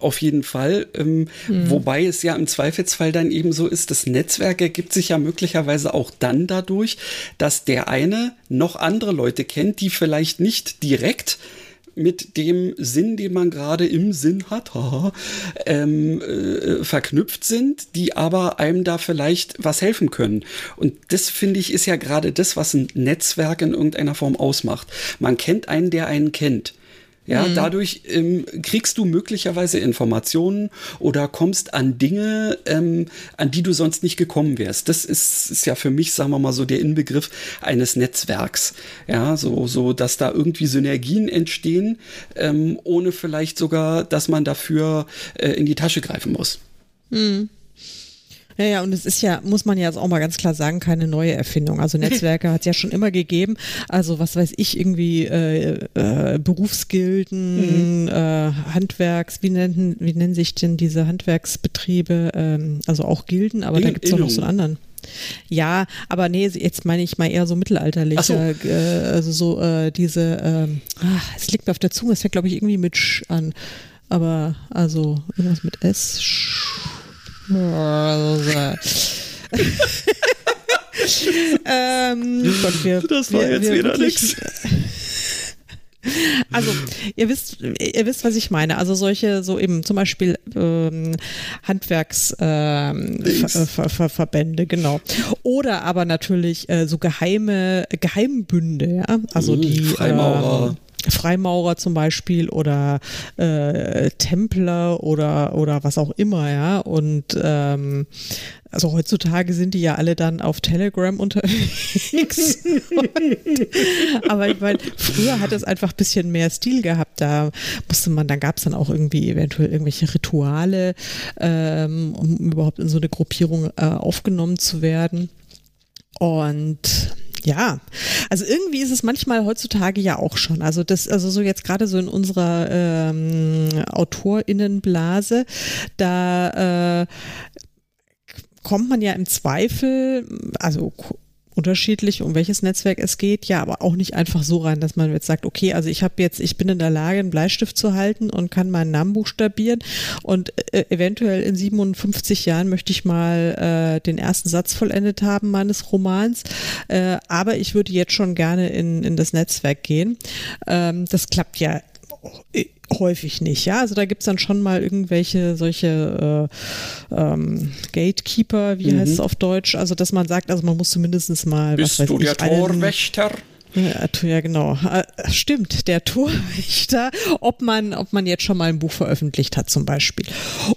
Auf jeden Fall. Ähm, mhm. Wobei es ja im Zweifelsfall dann eben so ist, das Netzwerk ergibt sich ja möglicherweise auch dann dadurch, dass der eine noch andere Leute kennt, die vielleicht nicht direkt mit dem Sinn, den man gerade im Sinn hat, haha, ähm, äh, verknüpft sind, die aber einem da vielleicht was helfen können. Und das finde ich ist ja gerade das, was ein Netzwerk in irgendeiner Form ausmacht. Man kennt einen, der einen kennt. Ja, mhm. dadurch ähm, kriegst du möglicherweise Informationen oder kommst an Dinge, ähm, an die du sonst nicht gekommen wärst. Das ist, ist ja für mich, sagen wir mal so, der Inbegriff eines Netzwerks. Ja, so, so, dass da irgendwie Synergien entstehen, ähm, ohne vielleicht sogar, dass man dafür äh, in die Tasche greifen muss. Mhm. Ja, ja, und es ist ja, muss man ja jetzt auch mal ganz klar sagen, keine neue Erfindung. Also Netzwerke hat es ja schon immer gegeben. Also was weiß ich, irgendwie äh, äh, Berufsgilden, mhm. äh, Handwerks, wie nennen, wie nennen sich denn diese Handwerksbetriebe? Ähm, also auch Gilden, aber In, da gibt es doch noch so einen anderen. Ja, aber nee, jetzt meine ich mal eher so mittelalterliche, so. Äh, also so äh, diese, ähm, ach, es liegt mir auf der Zunge, es fängt glaube ich irgendwie mit Sch an, aber also irgendwas mit S. ähm, Gott, wir, das war wir, jetzt wir wieder nichts. Also, ihr wisst, ihr wisst, was ich meine. Also solche, so eben zum Beispiel ähm, Handwerksverbände, ähm, genau. Oder aber natürlich äh, so geheime Geheimbünde, ja. Also die Freimaurer. Ähm, Freimaurer zum Beispiel oder äh, Templer oder oder was auch immer, ja. Und ähm, also heutzutage sind die ja alle dann auf Telegram unterwegs. aber ich meine, früher hat es einfach ein bisschen mehr Stil gehabt. Da musste man, dann gab es dann auch irgendwie eventuell irgendwelche Rituale, ähm, um überhaupt in so eine Gruppierung äh, aufgenommen zu werden. Und ja, also irgendwie ist es manchmal heutzutage ja auch schon. Also das, also so jetzt gerade so in unserer ähm, AutorInnenblase, da äh, kommt man ja im Zweifel, also unterschiedlich, um welches Netzwerk es geht, ja, aber auch nicht einfach so rein, dass man jetzt sagt, okay, also ich habe jetzt, ich bin in der Lage, einen Bleistift zu halten und kann meinen Namen buchstabieren. Und äh, eventuell in 57 Jahren möchte ich mal äh, den ersten Satz vollendet haben meines Romans, äh, aber ich würde jetzt schon gerne in, in das Netzwerk gehen. Ähm, das klappt ja häufig nicht, ja. Also da gibt es dann schon mal irgendwelche solche äh, ähm, Gatekeeper, wie mhm. heißt es auf Deutsch? Also dass man sagt, also man muss zumindest mal. Bist was weiß du ich, der Torwächter? Ja, ja, genau. Äh, stimmt, der Torwächter, ob man, ob man jetzt schon mal ein Buch veröffentlicht hat zum Beispiel.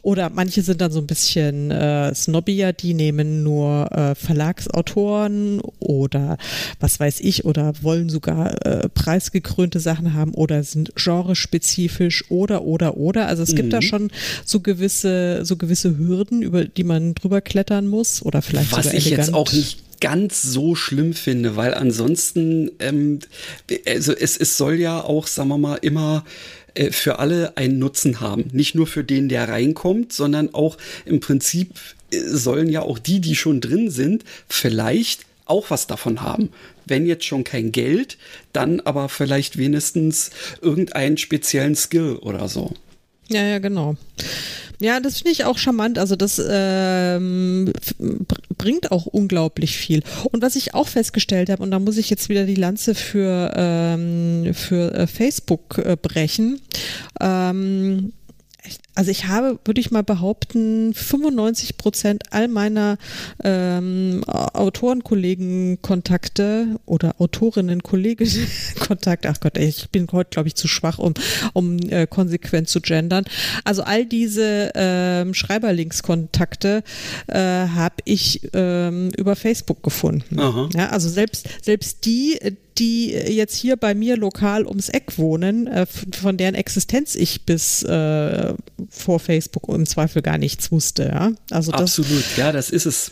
Oder manche sind dann so ein bisschen äh, snobbier, die nehmen nur äh, Verlagsautoren oder was weiß ich, oder wollen sogar äh, preisgekrönte Sachen haben oder sind genrespezifisch oder oder oder. Also es mhm. gibt da mhm. schon so gewisse, so gewisse Hürden, über die man drüber klettern muss oder vielleicht was sogar ich elegant. jetzt auch nicht ganz so schlimm finde, weil ansonsten, ähm, also es, es soll ja auch, sagen wir mal, immer äh, für alle einen Nutzen haben. Nicht nur für den, der reinkommt, sondern auch im Prinzip äh, sollen ja auch die, die schon drin sind, vielleicht auch was davon haben. Wenn jetzt schon kein Geld, dann aber vielleicht wenigstens irgendeinen speziellen Skill oder so. Ja, ja, genau. Ja, das finde ich auch charmant. Also das ähm, bringt auch unglaublich viel. Und was ich auch festgestellt habe, und da muss ich jetzt wieder die Lanze für, ähm, für äh, Facebook äh, brechen. Ähm, also ich habe, würde ich mal behaupten, 95 Prozent all meiner ähm, Autorenkollegen-Kontakte oder Autorinnen-Kollegen-Kontakte, ach Gott, ich bin heute, glaube ich, zu schwach, um, um äh, konsequent zu gendern. Also all diese ähm, Schreiberlinks-Kontakte äh, habe ich ähm, über Facebook gefunden. Aha. Ja, also selbst, selbst die, die jetzt hier bei mir lokal ums Eck wohnen, äh, von deren Existenz ich bis äh, vor Facebook im Zweifel gar nichts wusste. Ja? Also das, Absolut, ja, das ist es.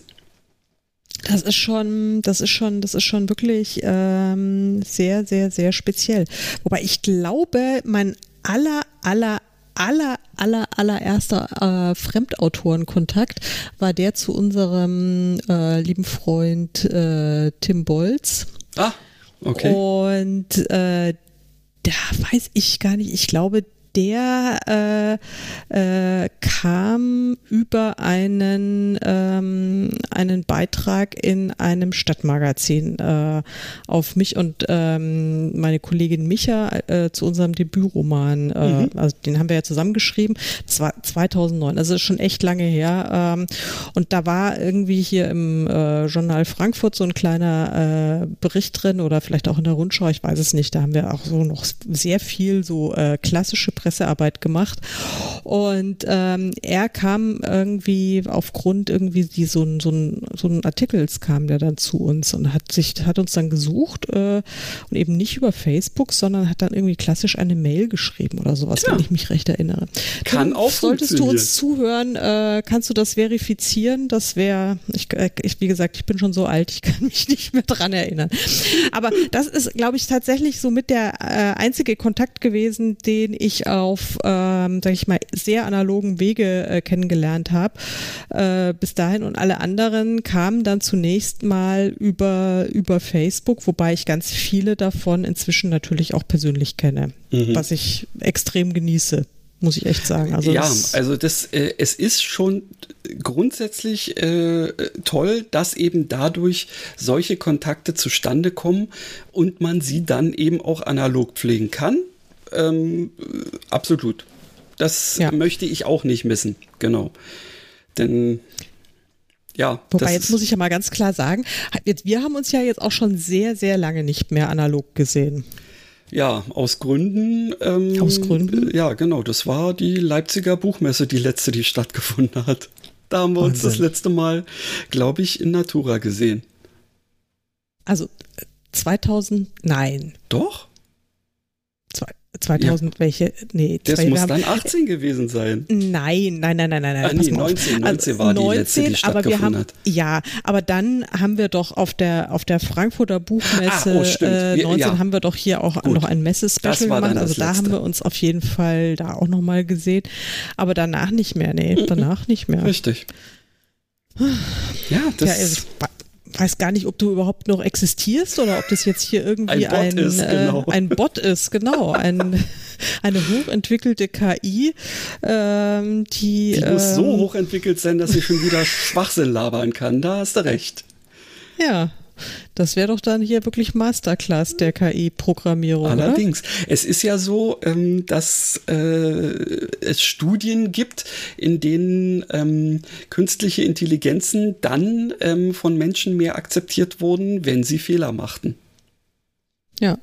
Das ist schon, das ist schon, das ist schon wirklich ähm, sehr, sehr, sehr speziell. Wobei ich glaube, mein aller, aller, aller, aller, allererster äh, Fremdautorenkontakt war der zu unserem äh, lieben Freund äh, Tim Bolz. Ah, okay. Und äh, da weiß ich gar nicht, ich glaube, der äh, äh, kam über einen, ähm, einen Beitrag in einem Stadtmagazin äh, auf mich und ähm, meine Kollegin Micha äh, zu unserem Debütroman. Äh, mhm. Also den haben wir ja zusammengeschrieben. Das war 2009, also schon echt lange her. Ähm, und da war irgendwie hier im äh, Journal Frankfurt so ein kleiner äh, Bericht drin oder vielleicht auch in der Rundschau, ich weiß es nicht. Da haben wir auch so noch sehr viel so äh, klassische Pressearbeit gemacht. Und ähm, er kam irgendwie aufgrund irgendwie die so ein so so ein Artikels kam der dann zu uns und hat sich hat uns dann gesucht äh, und eben nicht über Facebook, sondern hat dann irgendwie klassisch eine Mail geschrieben oder sowas, ja. wenn ich mich recht erinnere. Kann dann auch Solltest du uns zuhören, äh, kannst du das verifizieren? Das wäre, ich, äh, ich, wie gesagt, ich bin schon so alt, ich kann mich nicht mehr dran erinnern. Aber das ist, glaube ich, tatsächlich so mit der äh, einzige Kontakt gewesen, den ich auf, ähm, sag ich mal, sehr analogen Wege äh, kennengelernt habe. Äh, bis dahin und alle anderen kamen dann zunächst mal über, über Facebook, wobei ich ganz viele davon inzwischen natürlich auch persönlich kenne, mhm. was ich extrem genieße muss ich echt sagen. Also ja, also das, äh, es ist schon grundsätzlich äh, toll, dass eben dadurch solche Kontakte zustande kommen und man sie dann eben auch analog pflegen kann. Ähm, absolut. Das ja. möchte ich auch nicht missen, genau. Denn ja. Wobei, jetzt muss ich ja mal ganz klar sagen, jetzt, wir haben uns ja jetzt auch schon sehr, sehr lange nicht mehr analog gesehen. Ja, aus Gründen. Ähm, aus Gründen? Ja, genau. Das war die Leipziger Buchmesse, die letzte, die stattgefunden hat. Da haben wir Wahnsinn. uns das letzte Mal, glaube ich, in Natura gesehen. Also 2000, nein. Doch? 2000 ja. welche? Nee, das zwei, muss haben, dann 18 gewesen sein. Nein, nein, nein, nein, nein. Ah, nee, 19, 19 also war 19, die letzte, die aber wir haben, hat. Ja, aber dann haben wir doch auf der auf der Frankfurter Buchmesse ah, oh, äh, 19 ja. haben wir doch hier auch Gut. noch ein Messespecial gemacht. Also da haben wir uns auf jeden Fall da auch nochmal gesehen. Aber danach nicht mehr, nee, danach nicht mehr. Richtig. Ja, das ja, also weiß gar nicht, ob du überhaupt noch existierst oder ob das jetzt hier irgendwie ein Bot, ein, ist, äh, genau. äh, ein Bot ist, genau, ein, eine hochentwickelte KI, ähm, die. Die muss ähm, so hochentwickelt sein, dass sie schon wieder Schwachsinn labern kann. Da hast du recht. Ja, das wäre doch dann hier wirklich Masterclass der KI-Programmierung. Allerdings. Oder? Es ist ja so, ähm, dass äh, es Studien gibt, in denen ähm, künstliche Intelligenzen dann ähm, von Menschen mehr akzeptiert wurden, wenn sie Fehler machten. Ja.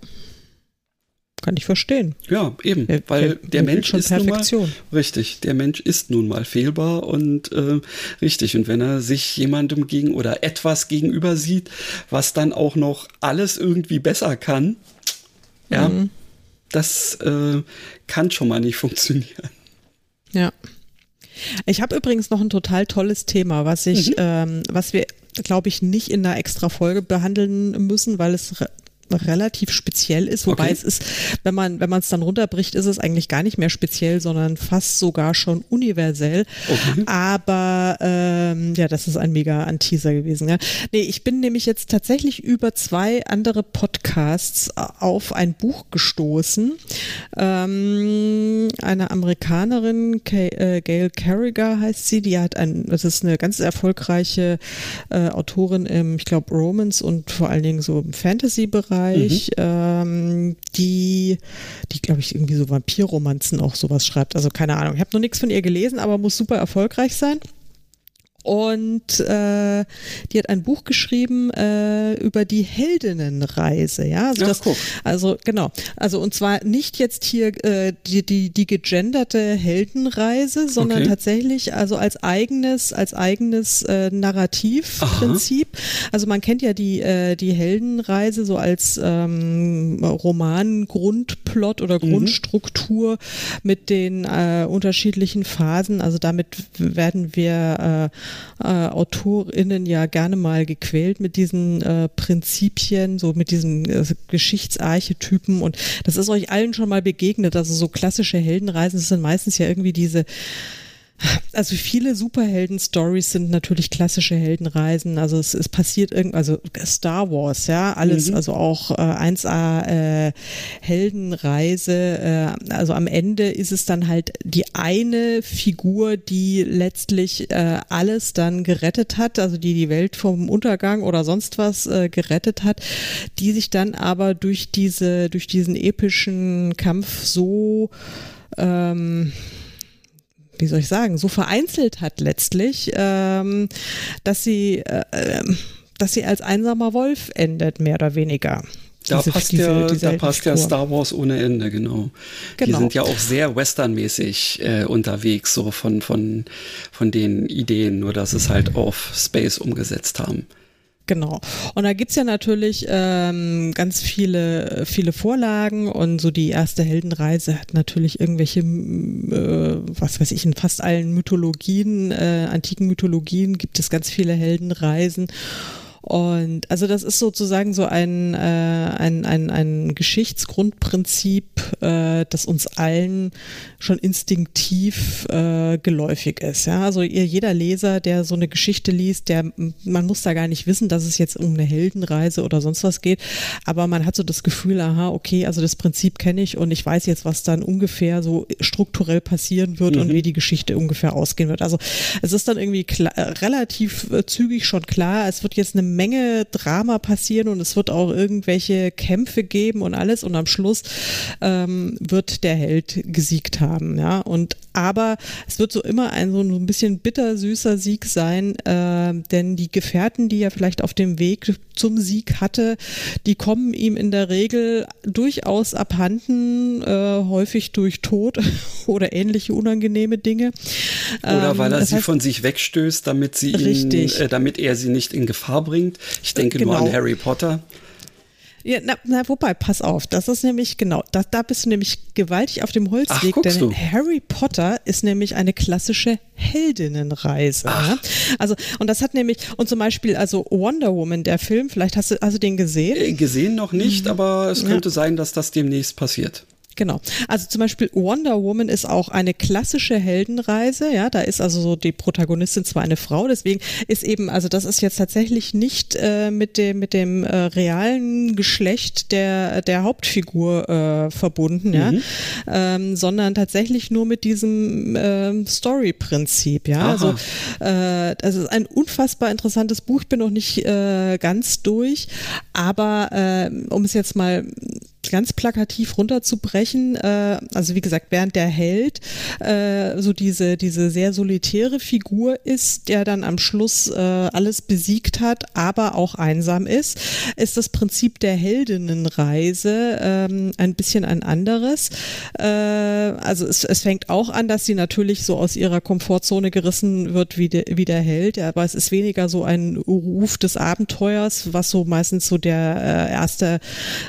Kann ich verstehen. Ja, eben, der, weil der, der Mensch schon ist Perfektion. nun mal richtig. Der Mensch ist nun mal fehlbar und äh, richtig. Und wenn er sich jemandem gegen oder etwas gegenüber sieht, was dann auch noch alles irgendwie besser kann, ja, mhm. das äh, kann schon mal nicht funktionieren. Ja. Ich habe übrigens noch ein total tolles Thema, was ich, mhm. ähm, was wir glaube ich, nicht in einer extra Folge behandeln müssen, weil es relativ speziell ist, wobei okay. es ist, wenn man wenn man es dann runterbricht, ist es eigentlich gar nicht mehr speziell, sondern fast sogar schon universell. Okay. Aber ähm, ja, das ist ein mega Anteaser gewesen. Ja. Nee, ich bin nämlich jetzt tatsächlich über zwei andere Podcasts auf ein Buch gestoßen. Ähm, eine Amerikanerin, Kay, äh, Gail Carriger heißt sie, die hat ein, das ist eine ganz erfolgreiche äh, Autorin im, ich glaube, Romans und vor allen Dingen so im Fantasy-Bereich Bereich, mhm. ähm, die, die glaube ich irgendwie so Vampirromanzen auch sowas schreibt. Also keine Ahnung. Ich habe noch nichts von ihr gelesen, aber muss super erfolgreich sein. Und äh, die hat ein Buch geschrieben äh, über die Heldinnenreise, ja. Also, das, guck. also genau. Also und zwar nicht jetzt hier äh, die, die, die gegenderte Heldenreise, sondern okay. tatsächlich also als eigenes, als eigenes äh, Narrativprinzip. Also man kennt ja die, äh, die Heldenreise so als ähm, Roman-Grundplot oder mhm. Grundstruktur mit den äh, unterschiedlichen Phasen. Also damit werden wir äh, äh, AutorInnen ja gerne mal gequält mit diesen äh, Prinzipien, so mit diesen äh, Geschichtsarchetypen und das ist euch allen schon mal begegnet. Also so klassische Heldenreisen, das sind meistens ja irgendwie diese also viele Superhelden-Stories sind natürlich klassische Heldenreisen. Also es, es passiert irgend, also Star Wars, ja, alles, mhm. also auch äh, 1A äh, Heldenreise. Äh, also am Ende ist es dann halt die eine Figur, die letztlich äh, alles dann gerettet hat, also die die Welt vom Untergang oder sonst was äh, gerettet hat, die sich dann aber durch diese, durch diesen epischen Kampf so ähm, wie soll ich sagen, so vereinzelt hat letztlich, ähm, dass sie, äh, ähm, dass sie als einsamer Wolf endet, mehr oder weniger. Da diese, passt, diese, ja, diese da passt ja Star Wars ohne Ende, genau. genau. Die sind ja auch sehr westernmäßig äh, unterwegs, so von, von, von den Ideen, nur dass es halt auf Space umgesetzt haben. Genau. Und da gibt's ja natürlich ähm, ganz viele, viele Vorlagen und so die erste Heldenreise hat natürlich irgendwelche, äh, was weiß ich, in fast allen Mythologien, äh, antiken Mythologien gibt es ganz viele Heldenreisen. Und also das ist sozusagen so ein, äh, ein, ein, ein Geschichtsgrundprinzip, äh, das uns allen schon instinktiv äh, geläufig ist. Ja? Also ihr, jeder Leser, der so eine Geschichte liest, der man muss da gar nicht wissen, dass es jetzt um eine Heldenreise oder sonst was geht, aber man hat so das Gefühl, aha, okay, also das Prinzip kenne ich und ich weiß jetzt, was dann ungefähr so strukturell passieren wird mhm. und wie die Geschichte ungefähr ausgehen wird. Also es ist dann irgendwie klar, relativ äh, zügig schon klar, es wird jetzt eine Menge Drama passieren und es wird auch irgendwelche Kämpfe geben und alles und am Schluss ähm, wird der Held gesiegt haben, ja. Und aber es wird so immer ein so ein bisschen bittersüßer Sieg sein, äh, denn die Gefährten, die er vielleicht auf dem Weg zum Sieg hatte, die kommen ihm in der Regel durchaus abhanden, äh, häufig durch Tod oder ähnliche unangenehme Dinge. Oder ähm, weil er sie heißt, von sich wegstößt, damit sie ihn, äh, damit er sie nicht in Gefahr bringt. Ich denke genau. nur an genau. Harry Potter. Ja, na, na, wobei, pass auf, das ist nämlich, genau, da, da bist du nämlich gewaltig auf dem Holzweg, Ach, denn du? Harry Potter ist nämlich eine klassische Heldinnenreise. Ja? Also, und das hat nämlich, und zum Beispiel, also Wonder Woman, der Film, vielleicht hast du, hast du den gesehen? Äh, gesehen noch nicht, mhm. aber es könnte ja. sein, dass das demnächst passiert. Genau. Also zum Beispiel Wonder Woman ist auch eine klassische Heldenreise. Ja, da ist also so die Protagonistin zwar eine Frau, deswegen ist eben, also das ist jetzt tatsächlich nicht äh, mit dem mit dem äh, realen Geschlecht der der Hauptfigur äh, verbunden, mhm. ja, ähm, sondern tatsächlich nur mit diesem äh, Story-Prinzip. Ja, Aha. also äh, das ist ein unfassbar interessantes Buch. Ich bin noch nicht äh, ganz durch, aber äh, um es jetzt mal ganz plakativ runterzubrechen, äh, also wie gesagt, während der Held äh, so diese, diese sehr solitäre Figur ist, der dann am Schluss äh, alles besiegt hat, aber auch einsam ist, ist das Prinzip der Heldinnenreise ähm, ein bisschen ein anderes. Äh, also es, es fängt auch an, dass sie natürlich so aus ihrer Komfortzone gerissen wird wie, de, wie der Held, aber es ist weniger so ein Ruf des Abenteuers, was so meistens so der äh, erste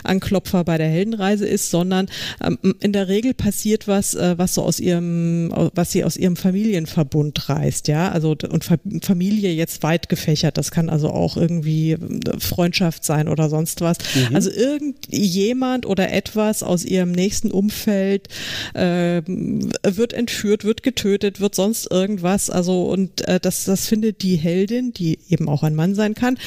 Anklopfer bei der Heldenreise ist, sondern ähm, in der Regel passiert was, äh, was so aus ihrem, was sie aus ihrem Familienverbund reißt, ja, also und Fa Familie jetzt weit gefächert, das kann also auch irgendwie äh, Freundschaft sein oder sonst was. Mhm. Also irgendjemand oder etwas aus ihrem nächsten Umfeld äh, wird entführt, wird getötet, wird sonst irgendwas, also und äh, das, das findet die Heldin, die eben auch ein Mann sein kann,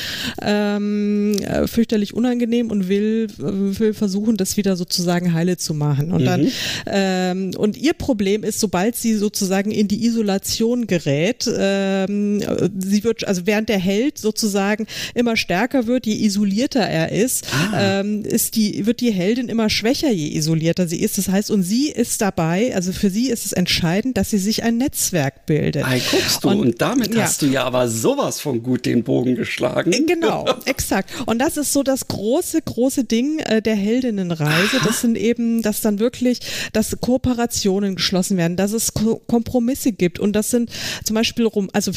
ähm, äh, fürchterlich unangenehm und will, äh, will versuchen, versuchen, das wieder sozusagen heile zu machen. Und mhm. dann ähm, und ihr Problem ist, sobald sie sozusagen in die Isolation gerät, ähm, sie wird, also während der Held sozusagen immer stärker wird, je isolierter er ist, ah. ähm, ist die, wird die Heldin immer schwächer, je isolierter sie ist. Das heißt, und sie ist dabei, also für sie ist es entscheidend, dass sie sich ein Netzwerk bildet. Ei, guckst du, und, und damit ja. hast du ja aber sowas von gut den Bogen geschlagen. Genau, exakt. Und das ist so das große, große Ding äh, der Heldinnen Reise. Das sind eben, dass dann wirklich, dass Kooperationen geschlossen werden, dass es Ko Kompromisse gibt und das sind zum Beispiel, also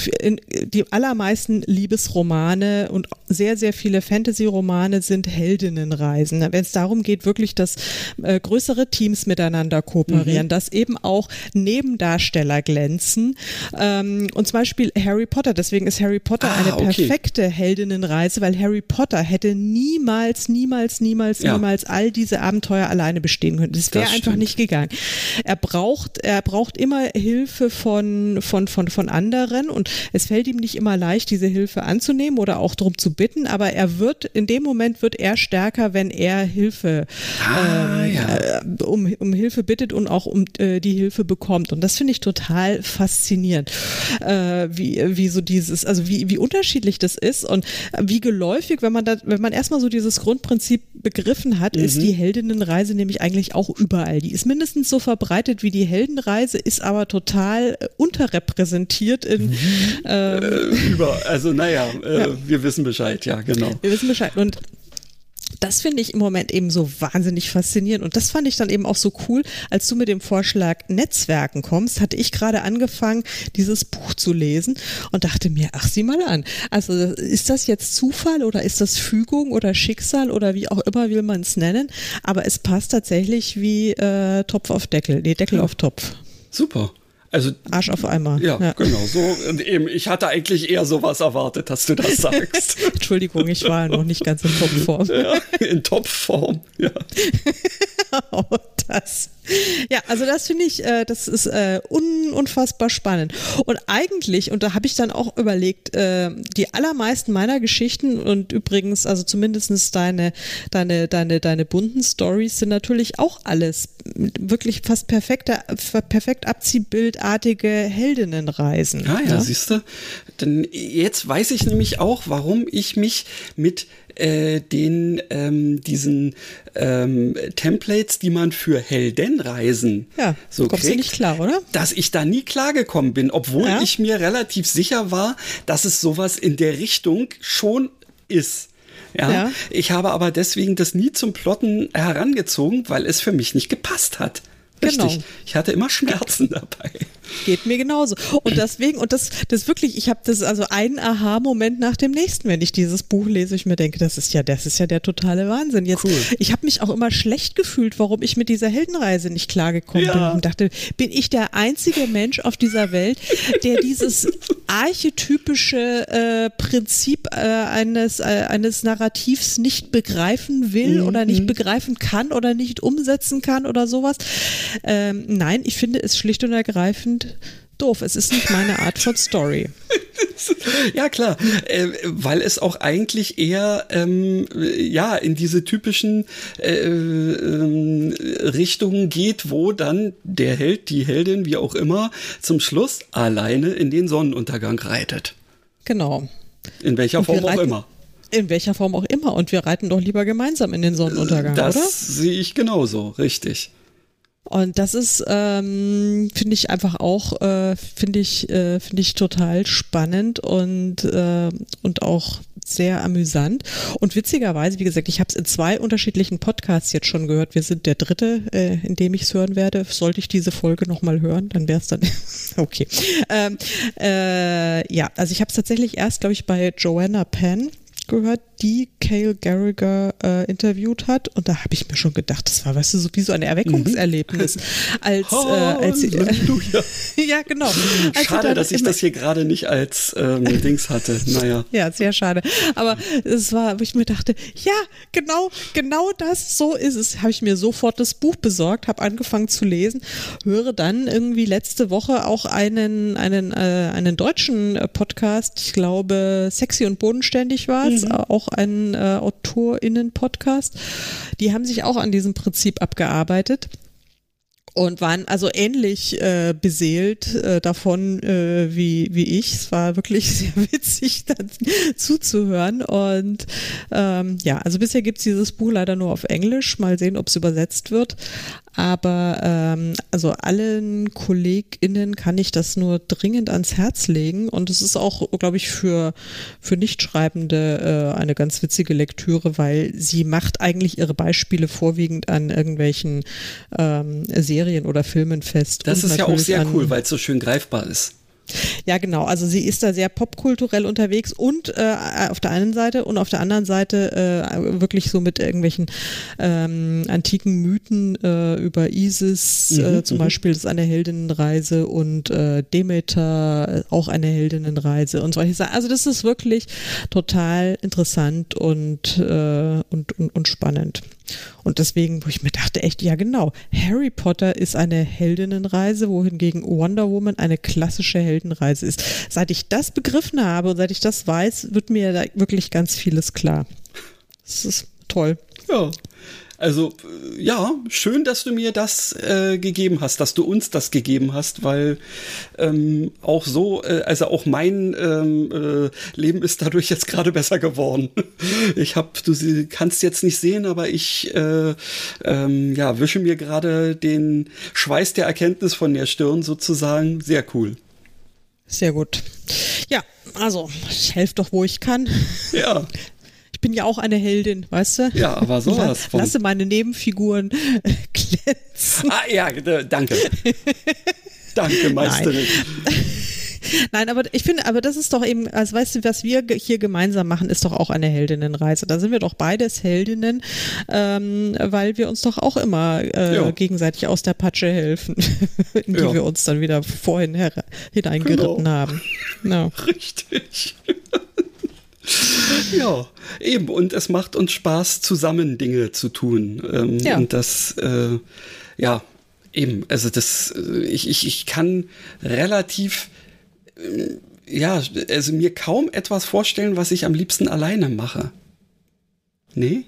die allermeisten Liebesromane und sehr, sehr viele Fantasy-Romane sind Heldinnenreisen. Wenn es darum geht, wirklich, dass äh, größere Teams miteinander kooperieren, mhm. dass eben auch Nebendarsteller glänzen ähm, und zum Beispiel Harry Potter. Deswegen ist Harry Potter ah, eine perfekte okay. Heldinnenreise, weil Harry Potter hätte niemals, niemals, niemals, ja. niemals all die diese Abenteuer alleine bestehen können. Das wäre einfach nicht gegangen. Er braucht, er braucht immer Hilfe von, von, von, von anderen und es fällt ihm nicht immer leicht, diese Hilfe anzunehmen oder auch darum zu bitten, aber er wird, in dem Moment wird er stärker, wenn er Hilfe, ah, ähm, ja. äh, um, um Hilfe bittet und auch um äh, die Hilfe bekommt. Und das finde ich total faszinierend, äh, wie, wie so dieses, also wie, wie unterschiedlich das ist und wie geläufig, wenn man da, wenn man erstmal so dieses Grundprinzip begriffen hat, mhm. ist die die Heldinnenreise nämlich eigentlich auch überall. Die ist mindestens so verbreitet wie die Heldenreise, ist aber total äh, unterrepräsentiert in ähm, äh, über. Also naja, äh, ja. wir wissen Bescheid, ja genau. Wir wissen Bescheid und das finde ich im Moment eben so wahnsinnig faszinierend. Und das fand ich dann eben auch so cool, als du mit dem Vorschlag Netzwerken kommst, hatte ich gerade angefangen, dieses Buch zu lesen und dachte mir, ach, sieh mal an. Also ist das jetzt Zufall oder ist das Fügung oder Schicksal oder wie auch immer will man es nennen? Aber es passt tatsächlich wie äh, Topf auf Deckel, nee, Deckel ja. auf Topf. Super. Also, Arsch auf einmal. Ja, ja, genau. So, und eben, ich hatte eigentlich eher sowas erwartet, dass du das sagst. Entschuldigung, ich war noch nicht ganz in Topform. Ja, in Topform, ja. das. Ja, also das finde ich, äh, das ist äh, un, unfassbar spannend. Und eigentlich, und da habe ich dann auch überlegt, äh, die allermeisten meiner Geschichten und übrigens, also zumindestens deine, deine, deine, deine bunten Stories sind natürlich auch alles wirklich fast perfekte, perfekt abziehbildartige Heldinnenreisen. Ah ja, ja? siehst du. Denn jetzt weiß ich nämlich auch, warum ich mich mit äh, den ähm, diesen ähm, Templates, die man für Heldenreisen ja, so kommst kriegt, du nicht klar, oder? Dass ich da nie klargekommen bin, obwohl ja. ich mir relativ sicher war, dass es sowas in der Richtung schon ist. Ja? ja? Ich habe aber deswegen das nie zum Plotten herangezogen, weil es für mich nicht gepasst hat. Richtig. Genau. Ich hatte immer Schmerzen dabei. Geht mir genauso. Und deswegen, und das, das wirklich, ich habe das also einen Aha-Moment nach dem nächsten, wenn ich dieses Buch lese, ich mir denke, das ist ja, das ist ja der totale Wahnsinn. Jetzt, cool. ich habe mich auch immer schlecht gefühlt, warum ich mit dieser Heldenreise nicht klargekommen ja. bin und dachte, bin ich der einzige Mensch auf dieser Welt, der dieses archetypische äh, Prinzip äh, eines, äh, eines Narrativs nicht begreifen will mhm. oder nicht begreifen kann oder nicht umsetzen kann oder sowas. Ähm, nein, ich finde es schlicht und ergreifend doof. Es ist nicht meine Art von Story. ja, klar, äh, weil es auch eigentlich eher ähm, ja in diese typischen äh, äh, Richtungen geht, wo dann der Held, die Heldin, wie auch immer, zum Schluss alleine in den Sonnenuntergang reitet. Genau. In welcher Form auch immer. In welcher Form auch immer. Und wir reiten doch lieber gemeinsam in den Sonnenuntergang, das oder? Das sehe ich genauso, richtig. Und das ist, ähm, finde ich einfach auch, äh, finde ich, äh, finde ich total spannend und, äh, und auch sehr amüsant. Und witzigerweise, wie gesagt, ich habe es in zwei unterschiedlichen Podcasts jetzt schon gehört. Wir sind der dritte, äh, in dem ich es hören werde. Sollte ich diese Folge nochmal hören, dann wäre es dann okay. Ähm, äh, ja, also ich habe es tatsächlich erst, glaube ich, bei Joanna Penn gehört, die Cale Garriger äh, interviewt hat. Und da habe ich mir schon gedacht, das war, weißt du, so wie so ein Erweckungserlebnis. Mhm. Als, äh, als äh, ja, genau. Als schade, dass ich das hier gerade nicht als ähm, Dings hatte. Naja. Ja, sehr schade. Aber es war, wo ich mir dachte, ja, genau, genau das, so ist es. Habe ich mir sofort das Buch besorgt, habe angefangen zu lesen, höre dann irgendwie letzte Woche auch einen, einen, äh, einen deutschen äh, Podcast, ich glaube, Sexy und Bodenständig war es, mhm. auch ein äh, AutorInnen-Podcast. Die haben sich auch an diesem Prinzip abgearbeitet und waren also ähnlich äh, beseelt äh, davon äh, wie, wie ich. Es war wirklich sehr witzig, dann zuzuhören. Und ähm, ja, also bisher gibt es dieses Buch leider nur auf Englisch. Mal sehen, ob es übersetzt wird. Aber ähm, also allen KollegInnen kann ich das nur dringend ans Herz legen. Und es ist auch, glaube ich, für, für Nichtschreibende äh, eine ganz witzige Lektüre, weil sie macht eigentlich ihre Beispiele vorwiegend an irgendwelchen ähm, Serien oder Filmen fest. Das ist ja auch sehr cool, weil es so schön greifbar ist. Ja, genau. Also sie ist da sehr popkulturell unterwegs und äh, auf der einen Seite und auf der anderen Seite äh, wirklich so mit irgendwelchen ähm, antiken Mythen äh, über Isis, mhm, äh, zum mhm. Beispiel das ist eine Heldinnenreise und äh, Demeter äh, auch eine Heldinnenreise und solche Sachen. Also das ist wirklich total interessant und, äh, und, und, und spannend. Und deswegen, wo ich mir dachte, echt, ja genau, Harry Potter ist eine Heldinnenreise, wohingegen Wonder Woman eine klassische Heldenreise ist. Seit ich das begriffen habe und seit ich das weiß, wird mir da wirklich ganz vieles klar. Das ist toll. Ja. Also äh, ja, schön, dass du mir das äh, gegeben hast, dass du uns das gegeben hast, weil ähm, auch so, äh, also auch mein ähm, äh, Leben ist dadurch jetzt gerade besser geworden. Ich habe, du sie kannst jetzt nicht sehen, aber ich äh, ähm, ja wische mir gerade den Schweiß der Erkenntnis von der Stirn sozusagen. Sehr cool. Sehr gut. Ja, also ich helfe doch, wo ich kann. Ja Ich bin ja auch eine Heldin, weißt du? Ja, aber sowas von. Lasse meine Nebenfiguren äh, glänzen. Ah, ja, danke. danke, Meisterin. Nein. Nein, aber ich finde, aber das ist doch eben, also weißt du, was wir hier gemeinsam machen, ist doch auch eine Heldinnenreise. Da sind wir doch beides Heldinnen, ähm, weil wir uns doch auch immer äh, gegenseitig aus der Patsche helfen, in die ja. wir uns dann wieder vorhin hineingeritten genau. haben. Ja. Richtig. ja, eben. Und es macht uns Spaß, zusammen Dinge zu tun. Ähm, ja. Und das, äh, ja, eben. Also das, äh, ich, ich, ich kann relativ ja, also mir kaum etwas vorstellen, was ich am liebsten alleine mache. Nee?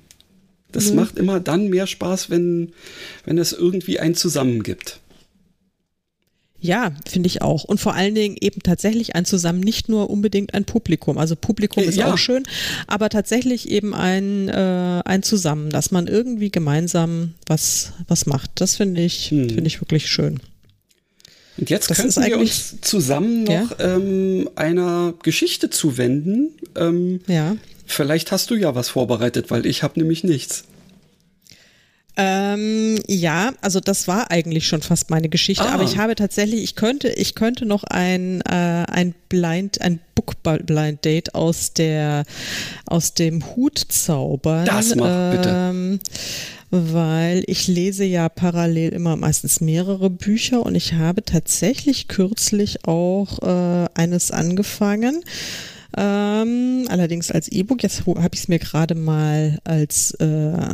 Das mhm. macht immer dann mehr Spaß, wenn, wenn es irgendwie ein Zusammen gibt. Ja, finde ich auch. Und vor allen Dingen eben tatsächlich ein Zusammen, nicht nur unbedingt ein Publikum. Also Publikum ist ja. auch schön, aber tatsächlich eben ein, äh, ein Zusammen, dass man irgendwie gemeinsam was, was macht. Das finde ich, hm. finde ich wirklich schön. Und jetzt das könnten wir uns zusammen noch ja? ähm, einer Geschichte zuwenden. Ähm, ja. Vielleicht hast du ja was vorbereitet, weil ich habe nämlich nichts. Ähm, ja, also das war eigentlich schon fast meine Geschichte, ah. aber ich habe tatsächlich, ich könnte, ich könnte noch ein, äh, ein Blind, ein Book Blind Date aus der, aus dem Hut zaubern. Das mach bitte. Ähm, weil ich lese ja parallel immer meistens mehrere Bücher und ich habe tatsächlich kürzlich auch äh, eines angefangen. Ähm, allerdings als E-Book. Jetzt habe ich es mir gerade mal als äh,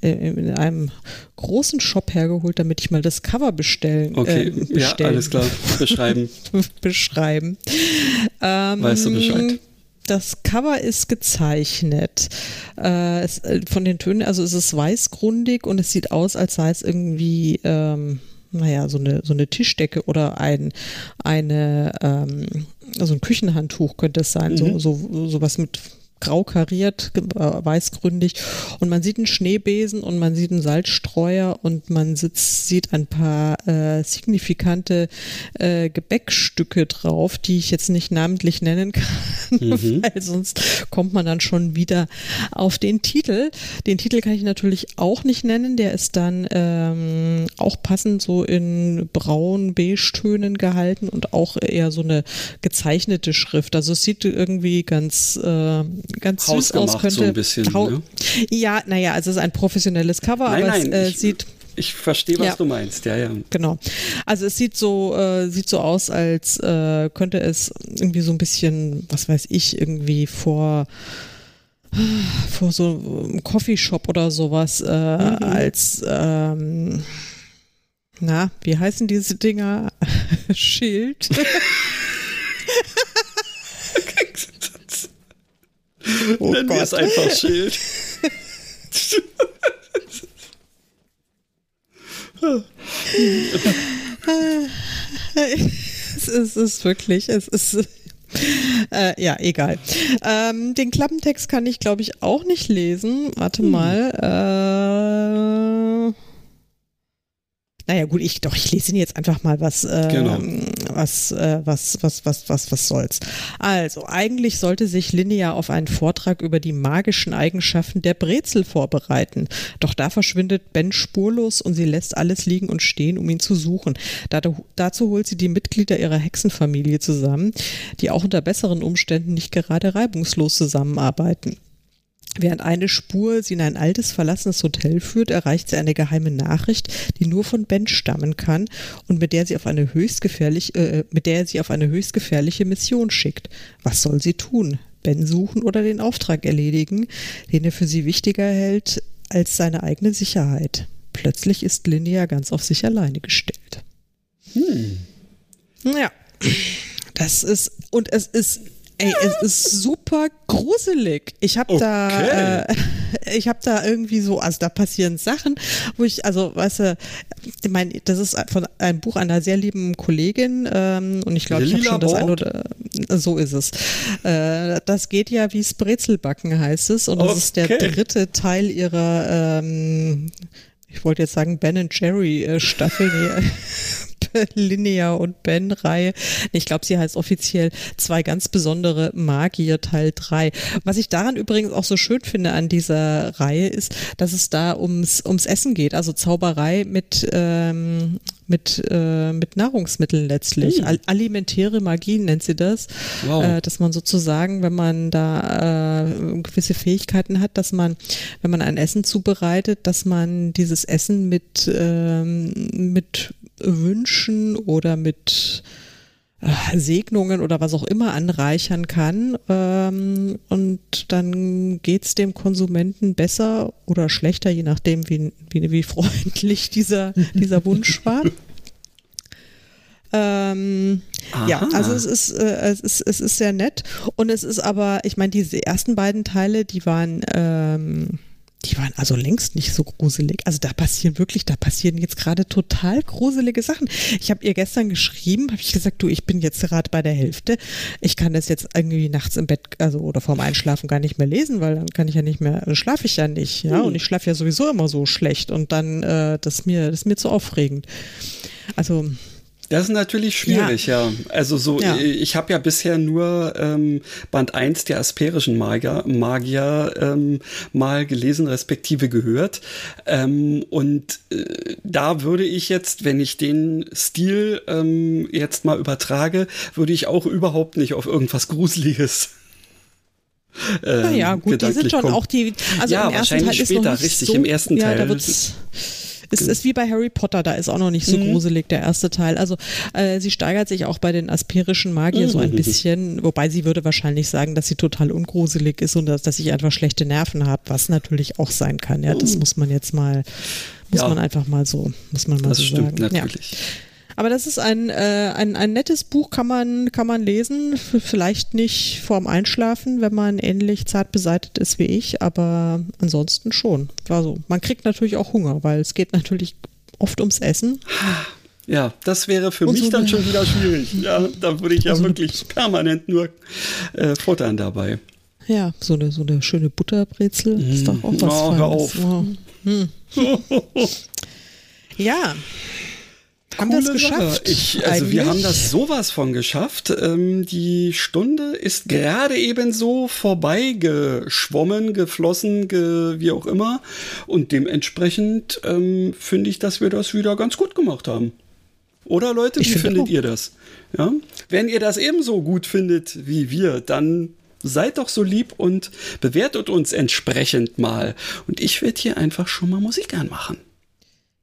in einem großen Shop hergeholt, damit ich mal das Cover bestellen. Okay, äh, bestellen. ja, alles klar. Beschreiben. Beschreiben. Ähm, weißt du Bescheid? das Cover ist gezeichnet. Äh, es, äh, von den Tönen, also es ist weißgrundig und es sieht aus, als sei es irgendwie, ähm, naja, so eine, so eine Tischdecke oder ein, eine, ähm, also ein Küchenhandtuch könnte es sein, mhm. so, so, sowas mit grau kariert, äh, weißgründig. Und man sieht einen Schneebesen und man sieht einen Salzstreuer und man sitzt, sieht ein paar äh, signifikante äh, Gebäckstücke drauf, die ich jetzt nicht namentlich nennen kann, mhm. weil sonst kommt man dann schon wieder auf den Titel. Den Titel kann ich natürlich auch nicht nennen, der ist dann ähm, auch passend so in braun-beige-Tönen gehalten und auch eher so eine gezeichnete Schrift. Also es sieht irgendwie ganz äh, ganz süß aus könnte. So ein bisschen, ne? Ja, naja, also es ist ein professionelles Cover, nein, aber nein, es äh, ich, sieht. Ich verstehe, was ja. du meinst, ja, ja. Genau. Also es sieht so, äh, sieht so aus, als äh, könnte es irgendwie so ein bisschen, was weiß ich, irgendwie vor vor so einem Coffeeshop oder sowas äh, mhm. als ähm, na, wie heißen diese Dinger? Schild. Oh Nennen Gott. wir es einfach Schild. es, ist, es ist wirklich, es ist. Äh, ja, egal. Ähm, den Klappentext kann ich, glaube ich, auch nicht lesen. Warte hm. mal. Äh, naja, gut, ich doch, ich lese Ihnen jetzt einfach mal was, äh, genau. was, äh, was, was, was, was, was soll's. Also, eigentlich sollte sich Linnea auf einen Vortrag über die magischen Eigenschaften der Brezel vorbereiten. Doch da verschwindet Ben spurlos und sie lässt alles liegen und stehen, um ihn zu suchen. Dazu holt sie die Mitglieder ihrer Hexenfamilie zusammen, die auch unter besseren Umständen nicht gerade reibungslos zusammenarbeiten. Während eine Spur sie in ein altes, verlassenes Hotel führt, erreicht sie eine geheime Nachricht, die nur von Ben stammen kann und mit der sie auf eine höchst gefährlich, äh, mit der sie auf eine höchst gefährliche Mission schickt. Was soll sie tun? Ben suchen oder den Auftrag erledigen, den er für sie wichtiger hält als seine eigene Sicherheit. Plötzlich ist Linnea ganz auf sich alleine gestellt. Hm. Ja, das ist, und es ist Ey, es ist super gruselig. Ich habe okay. da, äh, ich habe da irgendwie so, also da passieren Sachen, wo ich, also, weißt du, ich meine, das ist von einem Buch einer sehr lieben Kollegin ähm, und ich glaube, ich habe schon das ein oder so ist es. Äh, das geht ja wie Brezelbacken heißt es und das okay. ist der dritte Teil ihrer, ähm, ich wollte jetzt sagen Ben Jerry äh, Staffel. Linnea und Ben-Reihe. Ich glaube, sie heißt offiziell zwei ganz besondere Magier Teil 3. Was ich daran übrigens auch so schön finde an dieser Reihe ist, dass es da ums, ums Essen geht, also Zauberei mit, ähm, mit, äh, mit Nahrungsmitteln letztlich. Hm. Alimentäre Magie nennt sie das. Wow. Äh, dass man sozusagen, wenn man da äh, gewisse Fähigkeiten hat, dass man, wenn man ein Essen zubereitet, dass man dieses Essen mit, ähm, mit Wünschen oder mit äh, Segnungen oder was auch immer anreichern kann. Ähm, und dann geht's dem Konsumenten besser oder schlechter, je nachdem, wie, wie, wie freundlich dieser, dieser Wunsch war. Ähm, ja, also es ist, äh, es ist es ist sehr nett und es ist aber, ich meine, diese ersten beiden Teile, die waren ähm, die waren also längst nicht so gruselig. Also da passieren wirklich, da passieren jetzt gerade total gruselige Sachen. Ich habe ihr gestern geschrieben, habe ich gesagt, du, ich bin jetzt gerade bei der Hälfte. Ich kann das jetzt irgendwie nachts im Bett, also oder vorm Einschlafen gar nicht mehr lesen, weil dann kann ich ja nicht mehr, dann schlafe ich ja nicht, ja. Hm. Und ich schlafe ja sowieso immer so schlecht und dann, äh, das ist mir, das ist mir zu aufregend. Also Das ist natürlich schwierig, ja. Also so, Ja. ich habe ja bisher nur ähm, Band 1 der asperischen Magier, Magier ähm, mal gelesen, respektive gehört. Ähm, und äh, da würde ich jetzt, wenn ich den Stil ähm, jetzt mal übertrage, würde ich auch überhaupt nicht auf irgendwas Gruseliges. Ähm, Naja, gut, die sind schon kommen. auch die, also Ja, im ersten wahrscheinlich Teil ist später, noch nicht richtig, so, im ersten ja, Teil. Da wird's, es ist wie bei Harry Potter, da ist auch noch nicht so gruselig der erste Teil. Also äh, sie steigert sich auch bei den asperischen Magier so ein bisschen, wobei sie würde wahrscheinlich sagen, dass sie total ungruselig ist und dass, dass ich einfach schlechte Nerven habe, was natürlich auch sein kann. Ja, das muss man jetzt mal, muss Ja. man einfach mal so, muss man mal Das so stimmt sagen. Ja. Aber das ist ein, äh, ein, ein nettes Buch, kann man, kann man lesen. Vielleicht nicht vorm Einschlafen, wenn man ähnlich zart beseitet ist wie ich, aber ansonsten schon. Also, man kriegt natürlich auch Hunger, weil es geht natürlich oft ums Essen. Ja, das wäre für Und mich so dann schon wieder schwierig. Ja, da würde ich ja So wirklich permanent nur äh, futtern dabei. Ja, so eine, so eine schöne Butterbrezel ist doch auch was Oh, hör Feines. auf. Oh. Hm. Ja. Haben wir es geschafft? Ich, also wir eigentlich? haben das sowas von geschafft. Ähm, die Stunde ist gerade eben so vorbeigeschwommen, geflossen, ge, wie auch immer. Und dementsprechend ähm, finde ich, dass wir das wieder ganz gut gemacht haben. Oder Leute, Ich wie finde findet auch. ihr das? Ja? Wenn ihr das ebenso gut findet wie wir, dann seid doch so lieb und bewertet uns entsprechend mal. Und ich werde hier einfach schon mal Musik anmachen.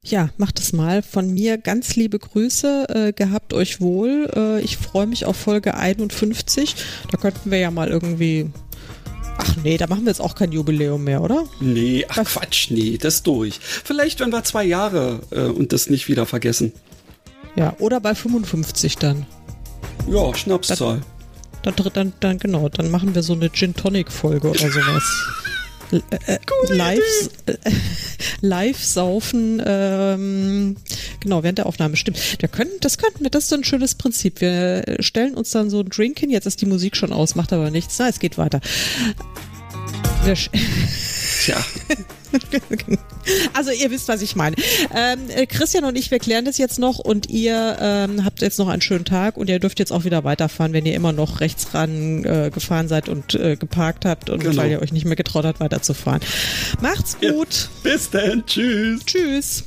Ja, macht es mal. Von mir ganz liebe Grüße. Äh, gehabt euch wohl. Äh, ich freue mich auf Folge 51. Da könnten wir ja mal irgendwie. Ach nee, da machen wir jetzt auch kein Jubiläum mehr, oder? Nee, ach Was? Quatsch, nee, das durch. Vielleicht, wenn wir zwei Jahre äh, und das nicht wieder vergessen. Ja, oder bei 55 dann. Ja, Schnapszahl. Dann, dann, dann genau, dann machen wir so eine Gin Tonic Folge oder sowas. Äh, live, äh, live saufen, ähm, genau, während der Aufnahme, stimmt. Wir können, das könnten wir, das ist so ein schönes Prinzip. Wir stellen uns dann so ein Drink hin, jetzt ist die Musik schon aus, macht aber nichts. Na, es geht weiter. Wir sch- Tja, Also ihr wisst, was ich meine. Ähm, äh, Christian und ich, wir klären das jetzt noch und ihr ähm, habt jetzt noch einen schönen Tag und ihr dürft jetzt auch wieder weiterfahren, wenn ihr immer noch rechts ran äh, gefahren seid und äh, geparkt habt und Genau. weil ihr euch nicht mehr getraut habt, weiterzufahren. Macht's Ja. gut. bis dann, tschüss. Tschüss.